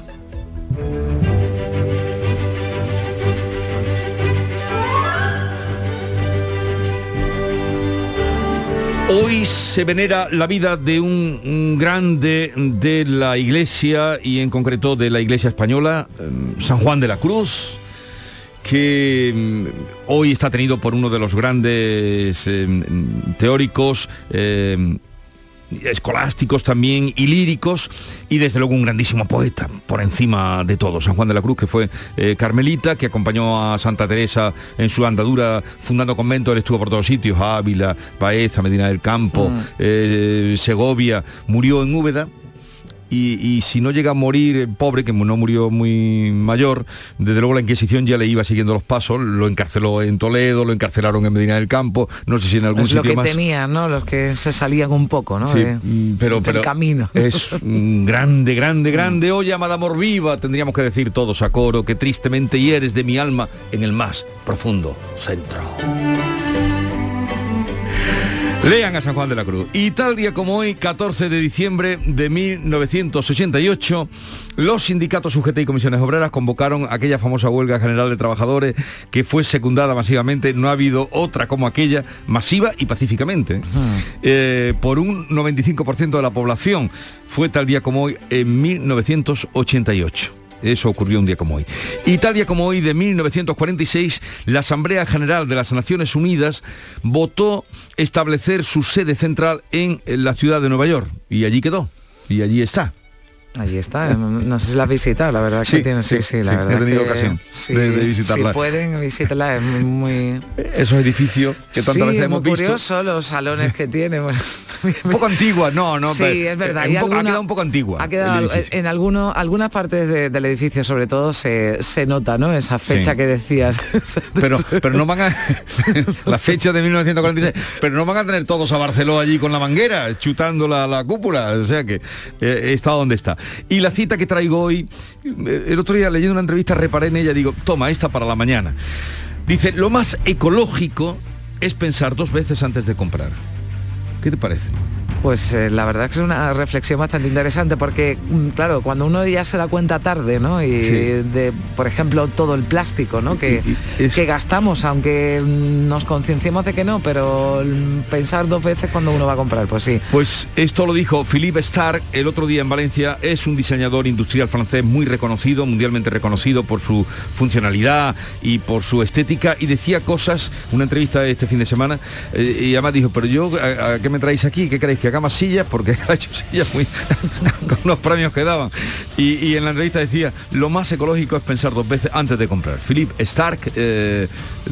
Hoy se venera la vida de un, grande de la Iglesia y en concreto de la Iglesia española, eh, San Juan de la Cruz, que mm, hoy está tenido por uno de los grandes eh, teóricos, escolásticos también y líricos, y desde luego un grandísimo poeta, por encima de todo, San Juan de la Cruz, que fue eh, carmelita, que acompañó a Santa Teresa en su andadura fundando convento, él estuvo por todos sitios, Ávila, Baeza, Medina del Campo, Mm. eh, Segovia, murió en Úbeda, y, y si no llega a morir pobre, que no murió muy mayor, desde luego la Inquisición ya le iba siguiendo los pasos, lo encarceló en Toledo, lo encarcelaron en Medina del Campo, no sé si en algún Es lo sitio que más. tenían, ¿no? Los que se salían un poco, ¿no? Sí, De- mm, pero, del pero camino. es mm, grande, grande, grande. Oye, amada amor viva, tendríamos que decir todos a coro que tristemente hieres de mi alma en el más profundo centro. Lean a San Juan de la Cruz. Y tal día como hoy, 14 de diciembre de 1988, los sindicatos UGT y comisiones obreras convocaron aquella famosa huelga general de trabajadores que fue secundada masivamente. No ha habido otra como aquella, masiva y pacíficamente, eh, por un 95% de la población. Fue tal día como hoy en 1988. Eso ocurrió un día como hoy. Y tal día como hoy, de 1946, la Asamblea General de las Naciones Unidas votó establecer su sede central en la ciudad de Nueva York. Y allí quedó. Y allí está. Allí está, no sé si la has visitado, la verdad que tiene, sí, sí, sí, la sí, verdad he tenido que ocasión sí, de- de visitarla. Si pueden visitarla, es muy... Esos edificios que tantas veces es hemos muy visto. curioso los salones que tiene. bueno, Un poco antigua, no, no. sí, pero, es verdad. eh, y un poco- alguna- ha quedado un poco antigua. Ha quedado, en alguno, algunas partes de- del edificio, sobre todo, se, se nota, ¿no? Esa fecha que decías. pero, pero no van a la fecha de 1946 pero no van a tener todos a Barceló allí con la manguera chutando la, la cúpula o sea que eh, está donde está y la cita que traigo hoy eh, el otro día leyendo una entrevista reparé en ella digo toma esta para la mañana dice lo más ecológico es pensar dos veces antes de comprar ¿qué te parece? Pues eh, la verdad que es una reflexión bastante interesante porque, mm, claro, cuando uno ya se da cuenta tarde, ¿no? Y Sí. de, por ejemplo, todo el plástico, ¿no? Que, que gastamos, aunque mm, nos concienciemos de que no, pero mm, pensar dos veces cuando uno va a comprar, pues sí. Pues esto lo dijo Philippe Stark el otro día en Valencia. Es un diseñador industrial francés muy reconocido, mundialmente reconocido por su funcionalidad y por su estética. Y decía cosas, una entrevista este fin de semana, eh, y además dijo, pero yo, ¿a, a qué me traéis aquí? ¿Qué queréis? ¿Que haga más sillas? Porque ha hecho sillas muy... con los premios que daban. Y, y en la entrevista decía, lo más ecológico es pensar dos veces antes de comprar. Philippe Stark, eh,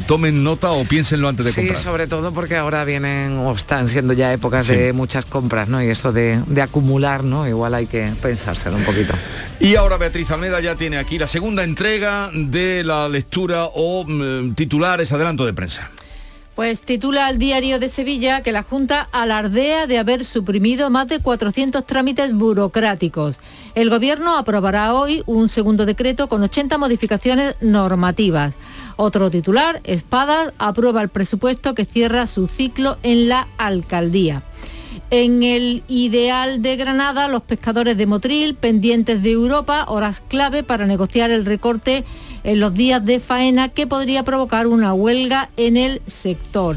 tomen nota o piénsenlo antes de Sí, comprar. sobre todo porque ahora vienen o están siendo ya épocas Sí. de muchas compras, ¿no? Y eso de, de acumular, ¿no? Igual hay que pensárselo un poquito. Y ahora Beatriz Almeda ya tiene aquí la segunda entrega de la lectura o mm, titulares adelanto de prensa. Pues titula el diario de Sevilla que la Junta alardea de haber suprimido más de 400 trámites burocráticos. El Gobierno aprobará hoy un segundo decreto con 80 modificaciones normativas. Otro titular, Espadas aprueba el presupuesto que cierra su ciclo en la alcaldía. En el ideal de Granada, los pescadores de Motril, pendientes de Europa, horas clave para negociar el recorte en los días de faena que podría provocar una huelga en el sector.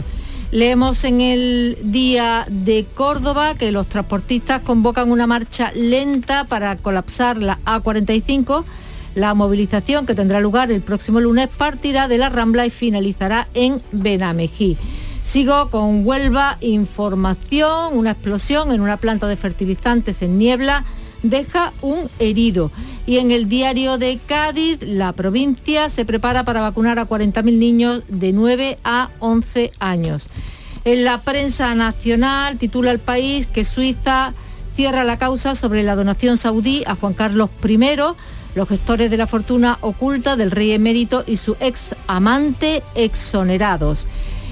Leemos en el día de Córdoba que los transportistas convocan una marcha lenta para colapsar la A45. La movilización que tendrá lugar el próximo lunes partirá de la Rambla y finalizará en Benamejí. Sigo con Huelva, información, una explosión en una planta de fertilizantes en Niebla deja un herido. Y en el diario de Cádiz, la provincia se prepara para vacunar a 40.000 niños de 9 a 11 años. En la prensa nacional titula el país que Suiza cierra la causa sobre la donación saudí a Juan Carlos I, los gestores de la fortuna oculta del rey emérito y su ex amante exonerados.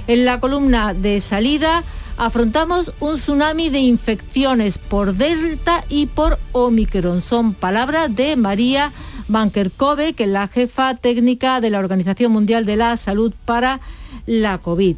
En la columna de salida afrontamos un tsunami de infecciones por Delta y por Omicron. Son palabras de María Bankerkove, que es la jefa técnica de la Organización Mundial de la Salud para la COVID.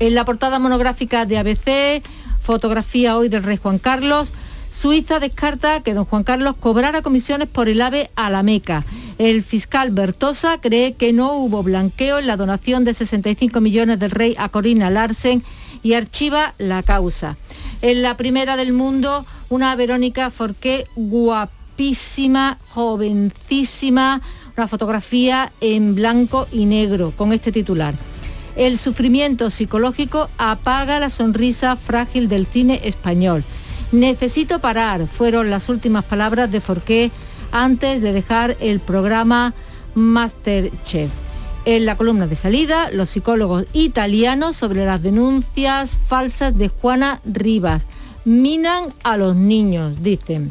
En la portada monográfica de ABC, fotografía hoy del rey Juan Carlos, Suiza descarta que don Juan Carlos cobrara comisiones por el AVE a la Meca. El fiscal Bertosa cree que no hubo blanqueo en la donación de 65 millones del rey a Corina Larsen y archiva la causa. En la primera del mundo, una Verónica Forqué guapísima, jovencísima, una fotografía en blanco y negro con este titular. El sufrimiento psicológico apaga la sonrisa frágil del cine español. Necesito parar, fueron las últimas palabras de Forqué antes de dejar el programa Masterchef. En la columna de salida, los psicólogos italianos sobre las denuncias falsas de Juana Rivas. Minan a los niños, dicen.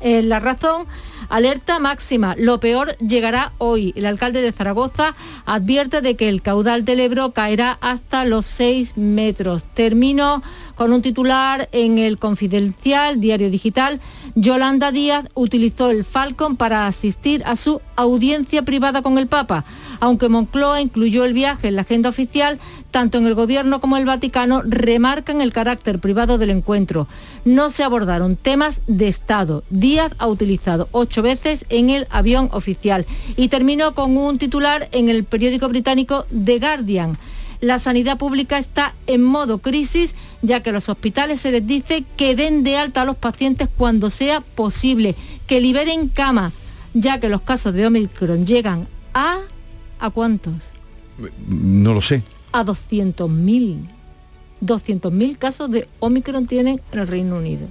En la razón, Alerta máxima, lo peor llegará hoy. El alcalde de Zaragoza advierte de que el caudal del Ebro caerá hasta los 6 metros. Termino con un titular en el Confidencial, diario digital. Yolanda Díaz utilizó el Falcon para asistir a su audiencia privada con el Papa. Aunque Moncloa incluyó el viaje en la agenda oficial, tanto en el Gobierno como el Vaticano remarcan el carácter privado del encuentro. No se abordaron temas de Estado. Díaz ha utilizado ocho veces en el avión oficial. Y terminó con un titular en el periódico británico The Guardian. La sanidad pública está en modo crisis, ya que a los hospitales se les dice que den de alta a los pacientes cuando sea posible, que liberen cama, ya que los casos de Omicron llegan a... ¿A cuántos? No lo sé a 200.000. 200.000 casos de Omicron tienen en el Reino Unido.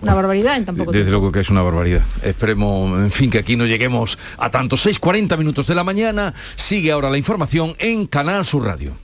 Una barbaridad en tampoco Desde luego que es una barbaridad. Esperemos, en fin, que aquí no lleguemos a tantos 6.40 minutos de la mañana. Sigue ahora la información en Canal Sur Radio.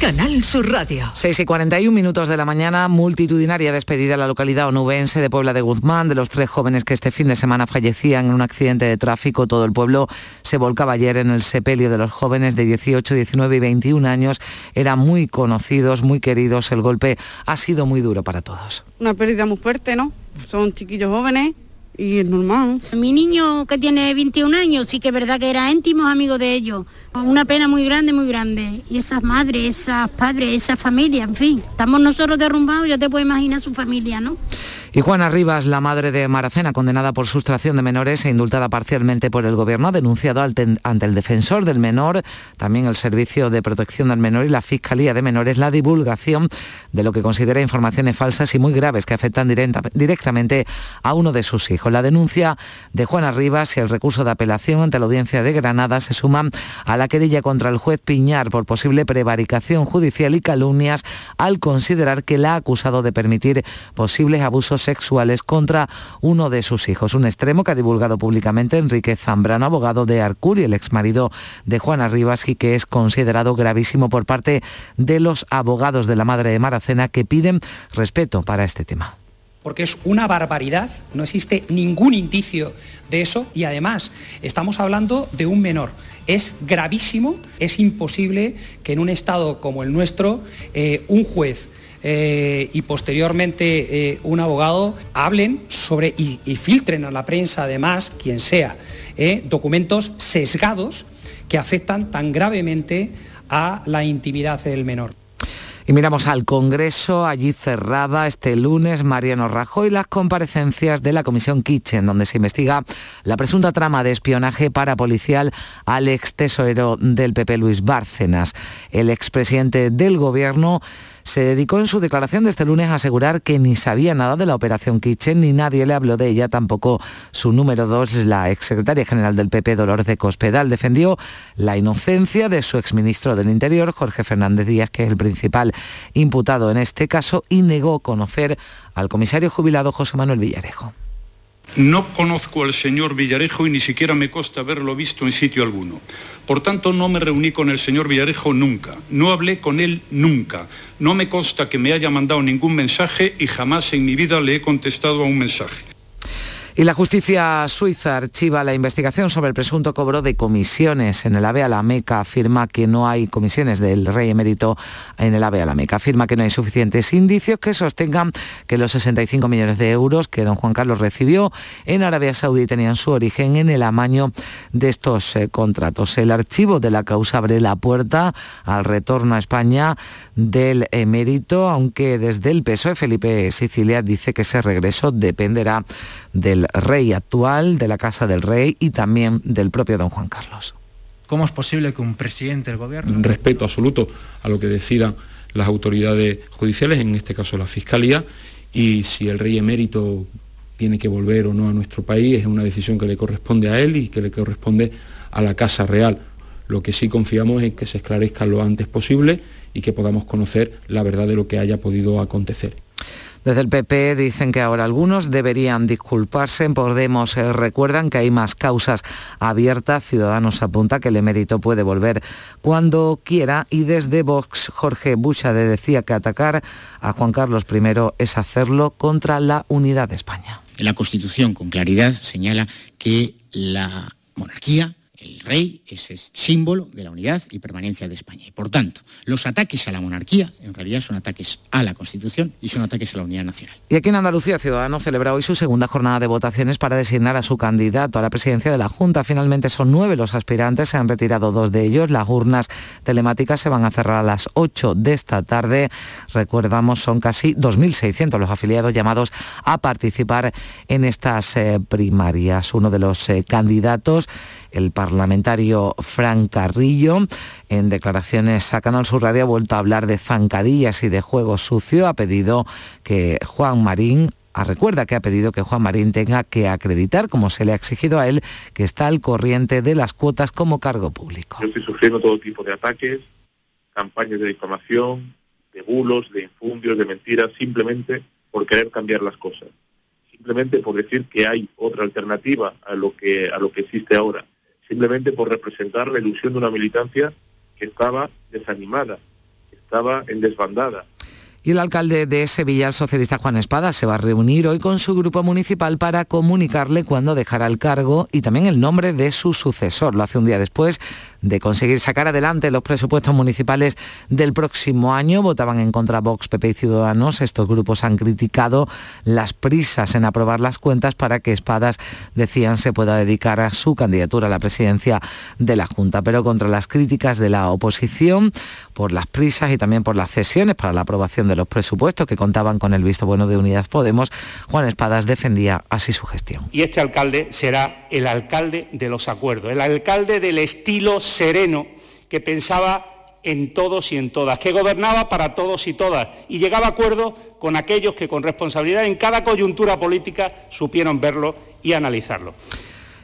Canal Sur Radio. 6 y 41 minutos de la mañana, multitudinaria despedida en la localidad onubense de Puebla de Guzmán de los tres jóvenes que este fin de semana fallecían en un accidente de tráfico. Todo el pueblo se volcaba ayer en el sepelio de los jóvenes de 18, 19 y 21 años. Eran muy conocidos, muy queridos. El golpe ha sido muy duro para todos. Una pérdida muy fuerte, ¿no? Son chiquillos jóvenes y es normal. Mi niño que tiene 21 años sí que es verdad que era íntimo amigo de ellos. Una pena muy grande, muy grande. Y esas madres, esas padres, esa familia, en fin. Estamos nosotros derrumbados, ya te puedes imaginar su familia, ¿no? Y Juana Rivas, la madre de Maracena, condenada por sustracción de menores e indultada parcialmente por el Gobierno, ha denunciado ante el defensor del menor, también el Servicio de Protección del Menor y la Fiscalía de Menores, la divulgación de lo que considera informaciones falsas y muy graves que afectan directamente a uno de sus hijos. La denuncia de Juana Rivas y el recurso de apelación ante la Audiencia de Granada se suman a la querella contra el juez Piñar por posible prevaricación judicial y calumnias al considerar que la ha acusado de permitir posibles abusos sexuales contra uno de sus hijos. Un extremo que ha divulgado públicamente Enrique Zambrano, abogado de Arcuri, el exmarido de Juana Rivas, y que es considerado gravísimo por parte de los abogados de la madre de Maracena que piden respeto para este tema porque es una barbaridad, no existe ningún indicio de eso y además estamos hablando de un menor. Es gravísimo, es imposible que en un Estado como el nuestro eh, un juez eh, y posteriormente eh, un abogado hablen sobre y, filtren a la prensa además, quien sea, eh, documentos sesgados que afectan tan gravemente a la intimidad del menor. Y miramos al Congreso, allí cerraba este lunes Mariano Rajoy las comparecencias de la Comisión Kitchen, donde se investiga la presunta trama de espionaje parapolicial al ex tesorero del PP Luis Bárcenas. El expresidente del Gobierno se dedicó en su declaración de este lunes a asegurar que ni sabía nada de la operación Kitchen ni nadie le habló de ella, tampoco su número dos, la exsecretaria general del PP, Dolores de Cospedal, defendió la inocencia de su exministro del Interior, Jorge Fernández Díaz, que es el principal imputado en este caso, y negó conocer al comisario jubilado José Manuel Villarejo. No conozco al señor Villarejo y ni siquiera me consta haberlo visto en sitio alguno. Por tanto, no me reuní con el señor Villarejo nunca. No hablé con él nunca. No me consta que me haya mandado ningún mensaje y jamás en mi vida le he contestado a un mensaje. Y la justicia suiza archiva la investigación sobre el presunto cobro de comisiones en el AVE a la Meca. Afirma que no hay comisiones del rey emérito en el AVE a la Meca. Afirma que no hay suficientes indicios que sostengan que los 65 millones de euros que don Juan Carlos recibió en Arabia Saudí tenían su origen en el amaño de estos eh, contratos. El archivo de la causa abre la puerta al retorno a España del emérito, aunque desde el PSOE Felipe Sicilia dice que ese regreso dependerá del rey actual, de la Casa del Rey y también del propio don Juan Carlos. ¿Cómo es posible que un presidente del gobierno... Respeto absoluto a lo que decidan las autoridades judiciales, en este caso la Fiscalía, y si el rey emérito tiene que volver o no a nuestro país, es una decisión que le corresponde a él y que le corresponde a la Casa Real. Lo que sí confiamos es que se esclarezca lo antes posible y que podamos conocer la verdad de lo que haya podido acontecer. Desde el PP dicen que ahora algunos deberían disculparse. Podemos eh, recuerdan que hay más causas abiertas. Ciudadanos apunta que el emérito puede volver cuando quiera. Y desde Vox, Jorge Buchade decía que atacar a Juan Carlos I es hacerlo contra la unidad de España. La Constitución con claridad señala que la monarquía el rey es el símbolo de la unidad y permanencia de España. Y por tanto, los ataques a la monarquía en realidad son ataques a la Constitución y son ataques a la unidad nacional. Y aquí en Andalucía, Ciudadanos celebra hoy su segunda jornada de votaciones para designar a su candidato a la presidencia de la Junta. Finalmente son nueve los aspirantes, se han retirado dos de ellos. Las urnas telemáticas se van a cerrar a las 8 de esta tarde. Recordamos, son casi 2.600 los afiliados llamados a participar en estas eh, primarias. Uno de los eh, candidatos el parlamentario Fran Carrillo, en declaraciones a Canal Sur Radio, ha vuelto a hablar de zancadillas y de juego sucio. Ha pedido que Juan Marín ah, recuerda que ha pedido que Juan Marín tenga que acreditar, como se le ha exigido a él, que está al corriente de las cuotas como cargo público. Yo estoy sufriendo todo tipo de ataques, campañas de difamación, de bulos, de infundios, de mentiras, simplemente por querer cambiar las cosas, simplemente por decir que hay otra alternativa a lo que a lo que existe ahora simplemente por representar la ilusión de una militancia que estaba desanimada, estaba en desbandada, y el alcalde de Sevilla, el socialista Juan Espada, se va a reunir hoy con su grupo municipal para comunicarle cuándo dejará el cargo y también el nombre de su sucesor. Lo hace un día después de conseguir sacar adelante los presupuestos municipales del próximo año. Votaban en contra Vox, PP y Ciudadanos. Estos grupos han criticado las prisas en aprobar las cuentas para que Espadas, decían, se pueda dedicar a su candidatura a la presidencia de la Junta. Pero contra las críticas de la oposición por las prisas y también por las cesiones para la aprobación de los presupuestos que contaban con el visto bueno de Unidas Podemos, Juan Espadas defendía así su gestión. Y este alcalde será el alcalde de los acuerdos, el alcalde del estilo sereno que pensaba en todos y en todas, que gobernaba para todos y todas y llegaba a acuerdo con aquellos que con responsabilidad en cada coyuntura política supieron verlo y analizarlo.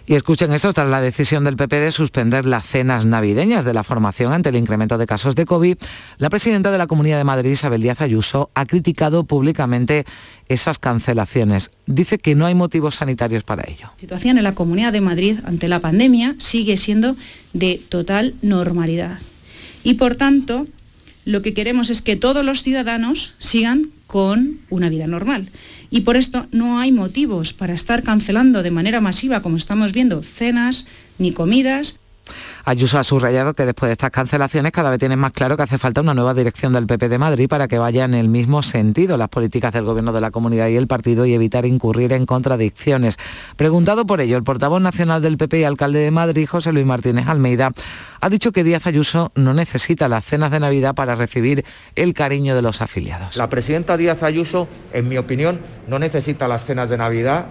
Y escuchen esto, tras la decisión del PP de suspender las cenas navideñas de la formación ante el incremento de casos de COVID, la presidenta de la Comunidad de Madrid, Isabel Díaz Ayuso, ha criticado públicamente esas cancelaciones. Dice que no hay motivos sanitarios para ello. La situación en la Comunidad de Madrid ante la pandemia sigue siendo de total normalidad. Y por tanto, lo que queremos es que todos los ciudadanos sigan con una vida normal y por esto no hay motivos para estar cancelando de manera masiva, como estamos viendo, cenas ni comidas Ayuso ha subrayado que después de estas cancelaciones cada vez tiene más claro que hace falta una nueva dirección del PP de Madrid para que vaya en el mismo sentido las políticas del gobierno de la comunidad y el partido y evitar incurrir en contradicciones. Preguntado por ello, el portavoz nacional del PP y alcalde de Madrid, José Luis Martínez Almeida, ha dicho que Díaz Ayuso no necesita las cenas de Navidad para recibir el cariño de los afiliados. La presidenta Díaz Ayuso, en mi opinión, no necesita las cenas de Navidad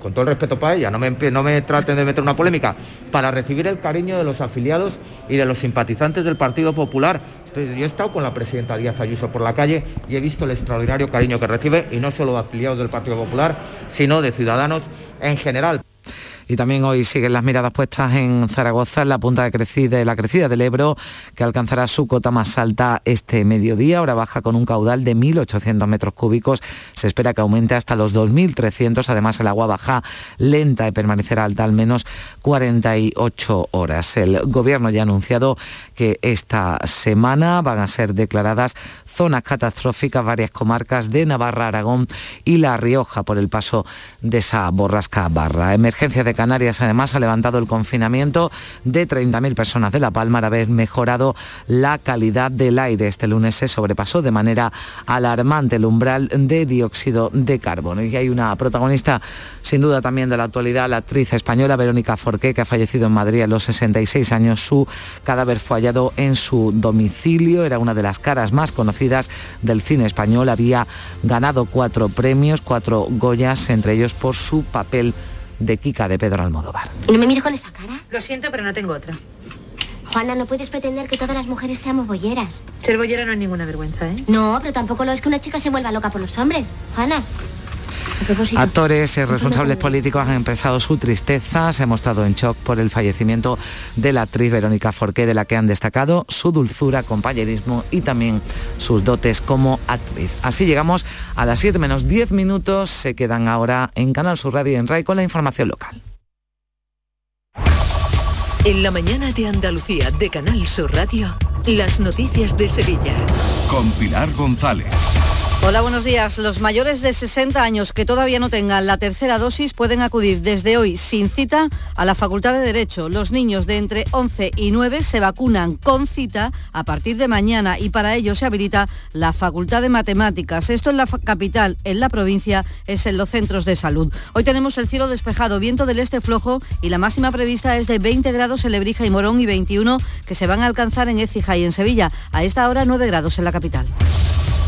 con todo el respeto para ella, no me, no me traten de meter una polémica, para recibir el cariño de los afiliados y de los simpatizantes del Partido Popular Yo he estado con la presidenta Díaz Ayuso por la calle y he visto el extraordinario cariño que recibe, y no solo de afiliados del Partido Popular, sino de ciudadanos en general. Y también hoy siguen las miradas puestas en Zaragoza, en la punta de, crecida, la crecida del Ebro, que alcanzará su cota más alta este mediodía. Ahora baja con un caudal de 1.800 metros cúbicos. Se espera que aumente hasta los 2.300. Además, el agua baja lenta y permanecerá alta al menos 48 horas. El Gobierno ya ha anunciado que esta semana van a ser declaradas zonas catastróficas varias comarcas de Navarra, Aragón y La Rioja por el paso de esa borrasca barra. Emergencia de Canarias además ha levantado el confinamiento de 30.000 personas de La Palma al haber mejorado la calidad del aire. Este lunes se sobrepasó de manera alarmante el umbral de dióxido de carbono. Y hay una protagonista sin duda también de la actualidad, la actriz española Verónica Forqué, que ha fallecido en Madrid a los 66 años. Su cadáver fue hallado en su domicilio. Era una de las caras más conocidas del cine español. Había ganado cuatro premios, cuatro Goyas, entre ellos por su papel de Kika de Pedro Almodóvar. ¿No me mires con esa cara? Lo siento, pero no tengo otra. Juana, no puedes pretender que todas las mujeres seamos bolleras. Ser bollera no es ninguna vergüenza, ¿eh? No, pero tampoco lo es que una chica se vuelva loca por los hombres. Juana, Actores y responsables políticos han expresado su tristeza, se ha mostrado en shock por el fallecimiento de la actriz Verónica Forqué, de la que han destacado su dulzura, compañerismo y también sus dotes como actriz. Así llegamos a las 7 menos 10 minutos, se quedan ahora en Canal Sur Radio y en RAI con la información local. En la mañana de Andalucía de Canal Sur Radio, las noticias de Sevilla. Con Pilar González. Hola, buenos días. Los mayores de 60 años que todavía no tengan la tercera dosis pueden acudir desde hoy sin cita a la Facultad de Derecho. Los niños de entre 11 y 9 se vacunan con cita a partir de mañana y para ello se habilita la Facultad de Matemáticas. Esto en la capital, en la provincia, es en los centros de salud. Hoy tenemos el cielo despejado, viento del este flojo y la máxima prevista es de 20 grados en Lebrija y Morón y 21 que se van a alcanzar en Écija y en Sevilla. A esta hora 9 grados en la capital.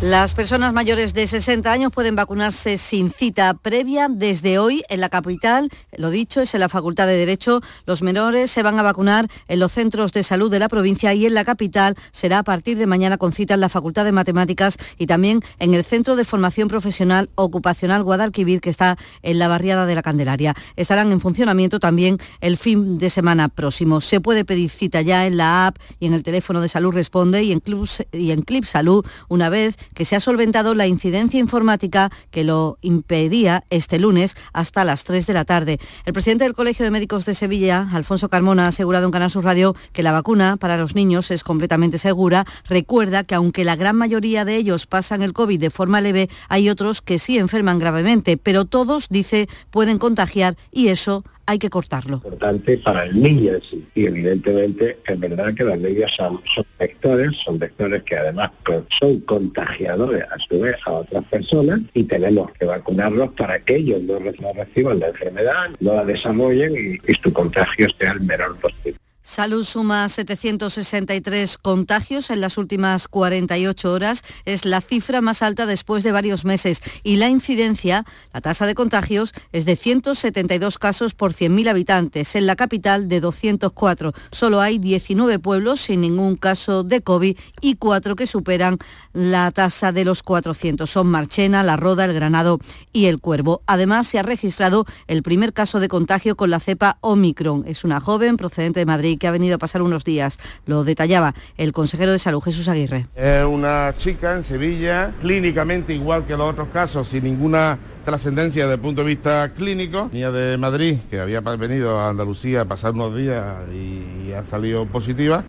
Las personas mayores de 60 años pueden vacunarse sin cita previa desde hoy en la capital. Lo dicho es en la Facultad de Derecho. Los menores se van a vacunar en los centros de salud de la provincia y en la capital será a partir de mañana con cita en la Facultad de Matemáticas y también en el Centro de Formación Profesional Ocupacional Guadalquivir que está en la barriada de la Candelaria. Estarán en funcionamiento también el fin de semana próximo. Se puede pedir cita ya en la app y en el teléfono de salud responde y en, y en Clip Salud una vez que se ha solventado la incidencia informática que lo impedía este lunes hasta las 3 de la tarde. El presidente del Colegio de Médicos de Sevilla, Alfonso Carmona, ha asegurado en Canal Sur Radio que la vacuna para los niños es completamente segura. Recuerda que aunque la gran mayoría de ellos pasan el COVID de forma leve, hay otros que sí enferman gravemente, pero todos, dice, pueden contagiar y eso hay que cortarlo. Importante para el niño y evidentemente es verdad que las niñas son, vectores, son vectores que además son contagiadores a su vez a otras personas y tenemos que vacunarlos para que ellos no, reciban la enfermedad, no la desarrollen y su contagio sea el menor posible. Salud suma 763 contagios en las últimas 48 horas. Es la cifra más alta después de varios meses. Y la incidencia, la tasa de contagios, es de 172 casos por 100.000 habitantes. En la capital, de 204. Solo hay 19 pueblos sin ningún caso de COVID y cuatro que superan la tasa de los 400. Son Marchena, La Roda, El Granado y El Cuervo. Además, se ha registrado el primer caso de contagio con la cepa Omicron. Es una joven procedente de Madrid que ha venido a pasar unos días. Lo detallaba el consejero de salud, Jesús Aguirre. Es una chica en Sevilla, clínicamente igual que los otros casos, sin ninguna trascendencia desde el punto de vista clínico. Niña de Madrid, que había venido a Andalucía a pasar unos días y ha salido positiva.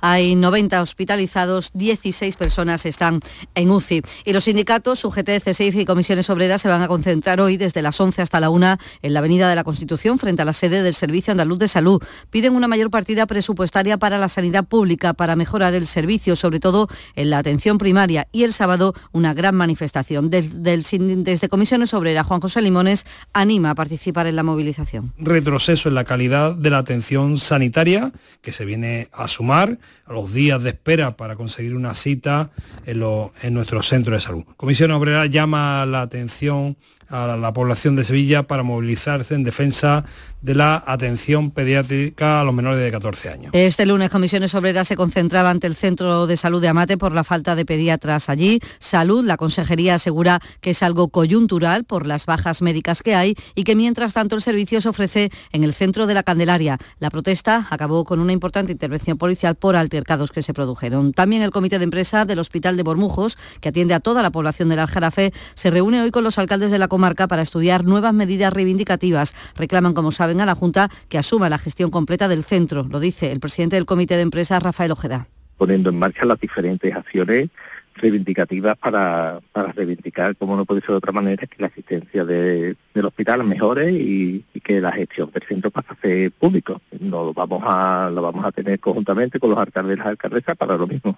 Hay 90 hospitalizados, 16 personas están en UCI. Y los sindicatos, UGT, CSIF y Comisiones Obreras se van a concentrar hoy desde las 11 hasta la 1 en la Avenida de la Constitución frente a la sede del Servicio Andaluz de Salud. Piden una mayor partida presupuestaria para la sanidad pública para mejorar el servicio, sobre todo en la atención primaria. Y el sábado una gran manifestación. Desde, Comisiones Obreras, Juan José Limones anima a participar en la movilización. Retroceso en la calidad de la atención sanitaria que se viene a sumar los días de espera para conseguir una cita en, en nuestro centro de salud. Comisión Obrera llama la atención a la población de Sevilla para movilizarse en defensa de la atención pediátrica a los menores de 14 años. Este lunes Comisiones Obreras se concentraba ante el Centro de Salud de Amate por la falta de pediatras allí. Salud, la Consejería asegura que es algo coyuntural por las bajas médicas que hay y que mientras tanto el servicio se ofrece en el centro de la Candelaria. La protesta acabó con una importante intervención policial por altercados que se produjeron. También el Comité de Empresa del Hospital de Bormujos, que atiende a toda la población del Aljarafe, se reúne hoy con los alcaldes de la comarca para estudiar nuevas medidas reivindicativas. Reclaman, como saben, a la Junta que asuma la gestión completa del centro. Lo dice el presidente del Comité de Empresa, Rafael Ojeda. Poniendo en marcha las diferentes acciones reivindicativas para, para reivindicar, como no puede ser de otra manera, que la asistencia del hospital mejore y, que la gestión del centro pase a ser público. No, vamos a, lo vamos a tener conjuntamente con los alcaldes y las alcaldesas para lo mismo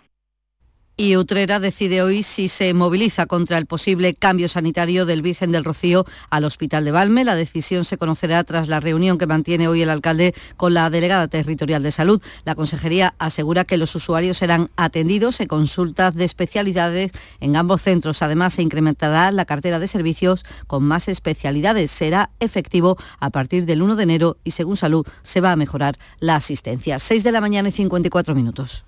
y Utrera decide hoy si se moviliza contra el posible cambio sanitario del Virgen del Rocío al Hospital de Valme. La decisión se conocerá tras la reunión que mantiene hoy el alcalde con la delegada territorial de salud. La consejería asegura que los usuarios serán atendidos en consultas de especialidades en ambos centros. Además, se incrementará la cartera de servicios con más especialidades. Será efectivo a partir del 1 de enero y, según salud, se va a mejorar la asistencia. 6 de la mañana y 54 minutos.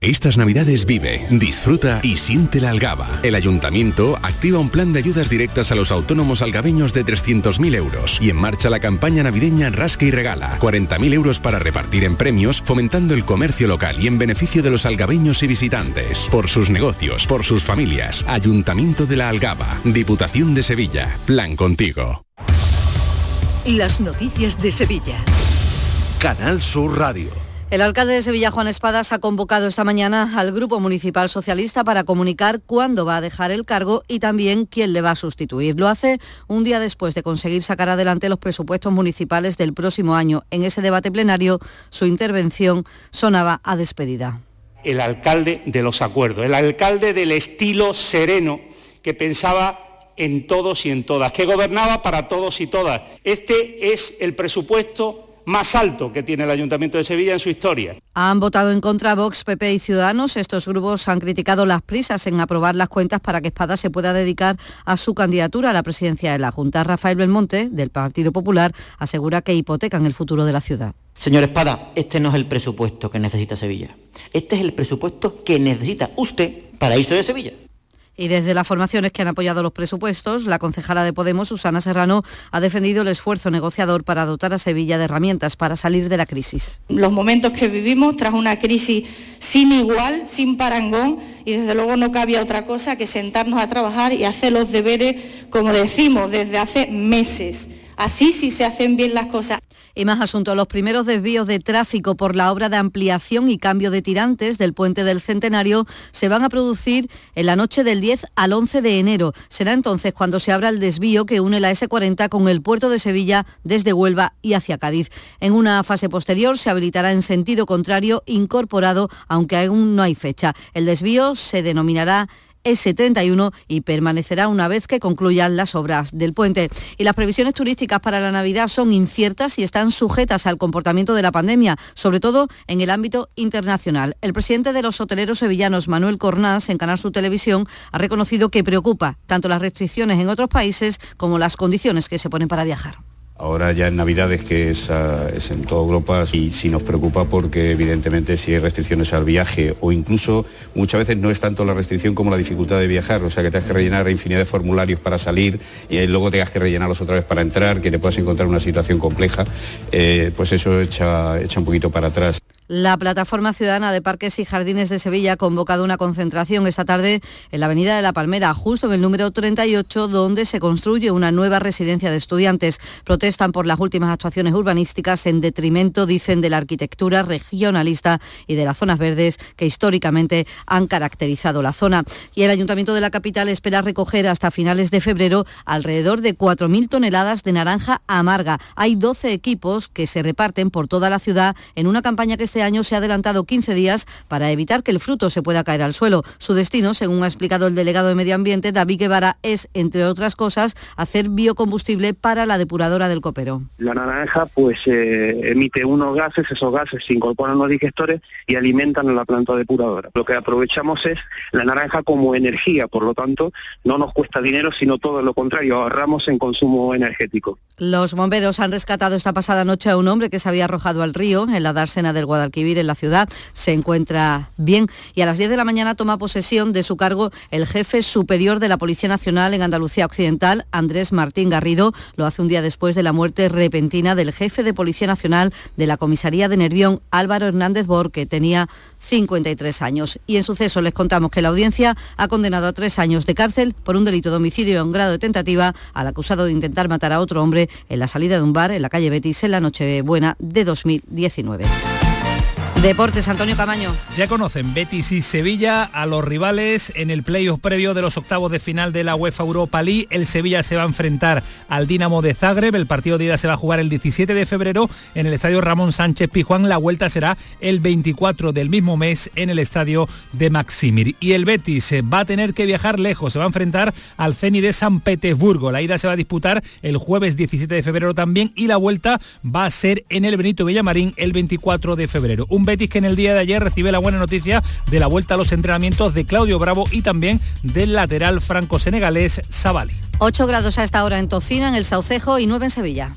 Estas navidades vive, disfruta y siente la algaba. El ayuntamiento activa un plan de ayudas directas a los autónomos algabeños de 300.000 euros y en marcha la campaña navideña Rasca y Regala. 40.000 euros para repartir en premios, fomentando el comercio local y en beneficio de los algabeños y visitantes. Por sus negocios, por sus familias. Ayuntamiento de la Algaba. Diputación de Sevilla. Plan contigo. Las noticias de Sevilla. Canal Sur Radio. El alcalde de Sevilla, Juan Espadas, ha convocado esta mañana al Grupo Municipal Socialista para comunicar cuándo va a dejar el cargo y también quién le va a sustituir. Lo hace un día después de conseguir sacar adelante los presupuestos municipales del próximo año. En ese debate plenario, su intervención sonaba a despedida. El alcalde de los acuerdos, el alcalde del estilo sereno que pensaba en todos y en todas, que gobernaba para todos y todas. Este es el presupuesto más alto que tiene el Ayuntamiento de Sevilla en su historia. Han votado en contra Vox, PP y Ciudadanos. Estos grupos han criticado las prisas en aprobar las cuentas para que Espada se pueda dedicar a su candidatura a la presidencia de la Junta. Rafael Belmonte, del Partido Popular, asegura que hipotecan el futuro de la ciudad. Señor Espada, este no es el presupuesto que necesita Sevilla. Este es el presupuesto que necesita usted para irse de Sevilla. Y desde las formaciones que han apoyado los presupuestos, la concejala de Podemos, Susana Serrano, ha defendido el esfuerzo negociador para dotar a Sevilla de herramientas para salir de la crisis. Los momentos que vivimos tras una crisis sin igual, sin parangón, y desde luego no cabía otra cosa que sentarnos a trabajar y hacer los deberes, como decimos, desde hace meses. Así sí se hacen bien las cosas. Y más asuntos. Los primeros desvíos de tráfico por la obra de ampliación y cambio de tirantes del puente del Centenario se van a producir en la noche del 10 al 11 de enero. Será entonces cuando se abra el desvío que une la S40 con el puerto de Sevilla desde Huelva y hacia Cádiz. En una fase posterior se habilitará en sentido contrario incorporado, aunque aún no hay fecha. El desvío se denominará S31 y permanecerá una vez que concluyan las obras del puente. Y las previsiones turísticas para la Navidad son inciertas y están sujetas al comportamiento de la pandemia, sobre todo en el ámbito internacional. El presidente de los hoteleros sevillanos, Manuel Cornás, en Canal Sur Televisión, ha reconocido que preocupa tanto las restricciones en otros países como las condiciones que se ponen para viajar. Ahora ya en Navidades, que es, ah, en toda Europa, y sí nos preocupa porque evidentemente si hay restricciones al viaje o incluso muchas veces no es tanto la restricción como la dificultad de viajar, o sea que te has que rellenar infinidad de formularios para salir y luego tengas que rellenarlos otra vez para entrar, que te puedas encontrar en una situación compleja, eh, pues eso echa, echa un poquito para atrás. La Plataforma Ciudadana de Parques y Jardines de Sevilla ha convocado una concentración esta tarde en la Avenida de la Palmera, justo en el número 38, donde se construye una nueva residencia de estudiantes. Protestan por las últimas actuaciones urbanísticas en detrimento, dicen, de la arquitectura regionalista y de las zonas verdes que históricamente han caracterizado la zona. Y el Ayuntamiento de la capital espera recoger hasta finales de febrero alrededor de 4.000 toneladas de naranja amarga. Hay 12 equipos que se reparten por toda la ciudad en una campaña que este 11 años se ha adelantado 15 días para evitar que el fruto se pueda caer al suelo. Su destino, según ha explicado el delegado de Medio Ambiente, David Guevara, es, entre otras cosas, hacer biocombustible para la depuradora del copero. La naranja pues eh, emite unos gases, esos gases se incorporan a los digestores y alimentan a la planta depuradora. Lo que aprovechamos es la naranja como energía, por lo tanto no nos cuesta dinero, sino todo lo contrario, ahorramos en consumo energético. Los bomberos han rescatado esta pasada noche a un hombre que se había arrojado al río en la dársena del Guadalquivir en la ciudad. Se encuentra bien y a las 10 de la mañana toma posesión de su cargo el jefe superior de la Policía Nacional en Andalucía Occidental, Andrés Martín Garrido. Lo hace un día después de la muerte repentina del jefe de Policía Nacional de la Comisaría de Nervión, Álvaro Hernández Bor, que tenía 53 años. Y en suceso les contamos que la audiencia ha condenado a tres años de cárcel por un delito de homicidio en grado de tentativa al acusado de intentar matar a otro hombre en la salida de un bar en la calle Betis en la Nochebuena de 2019. Deportes, Antonio Camaño. Ya conocen Betis y Sevilla a los rivales en el playoff previo de los octavos de final de la UEFA Europa League. El Sevilla se va a enfrentar al Dinamo de Zagreb. El partido de ida se va a jugar el 17 de febrero en el estadio Ramón Sánchez Pijuán. La vuelta será el 24 del mismo mes en el estadio de Maximir. Y el Betis va a tener que viajar lejos. Se va a enfrentar al Ceni de San Petersburgo. La ida se va a disputar el jueves 17 de febrero también y la vuelta va a ser en el Benito Villamarín el 24 de febrero. Betis que en el día de ayer recibe la buena noticia de la vuelta a los entrenamientos de Claudio Bravo y también del lateral franco-senegalés Savali. 8 grados a esta hora en Tocina, en el Saucejo y 9 en Sevilla.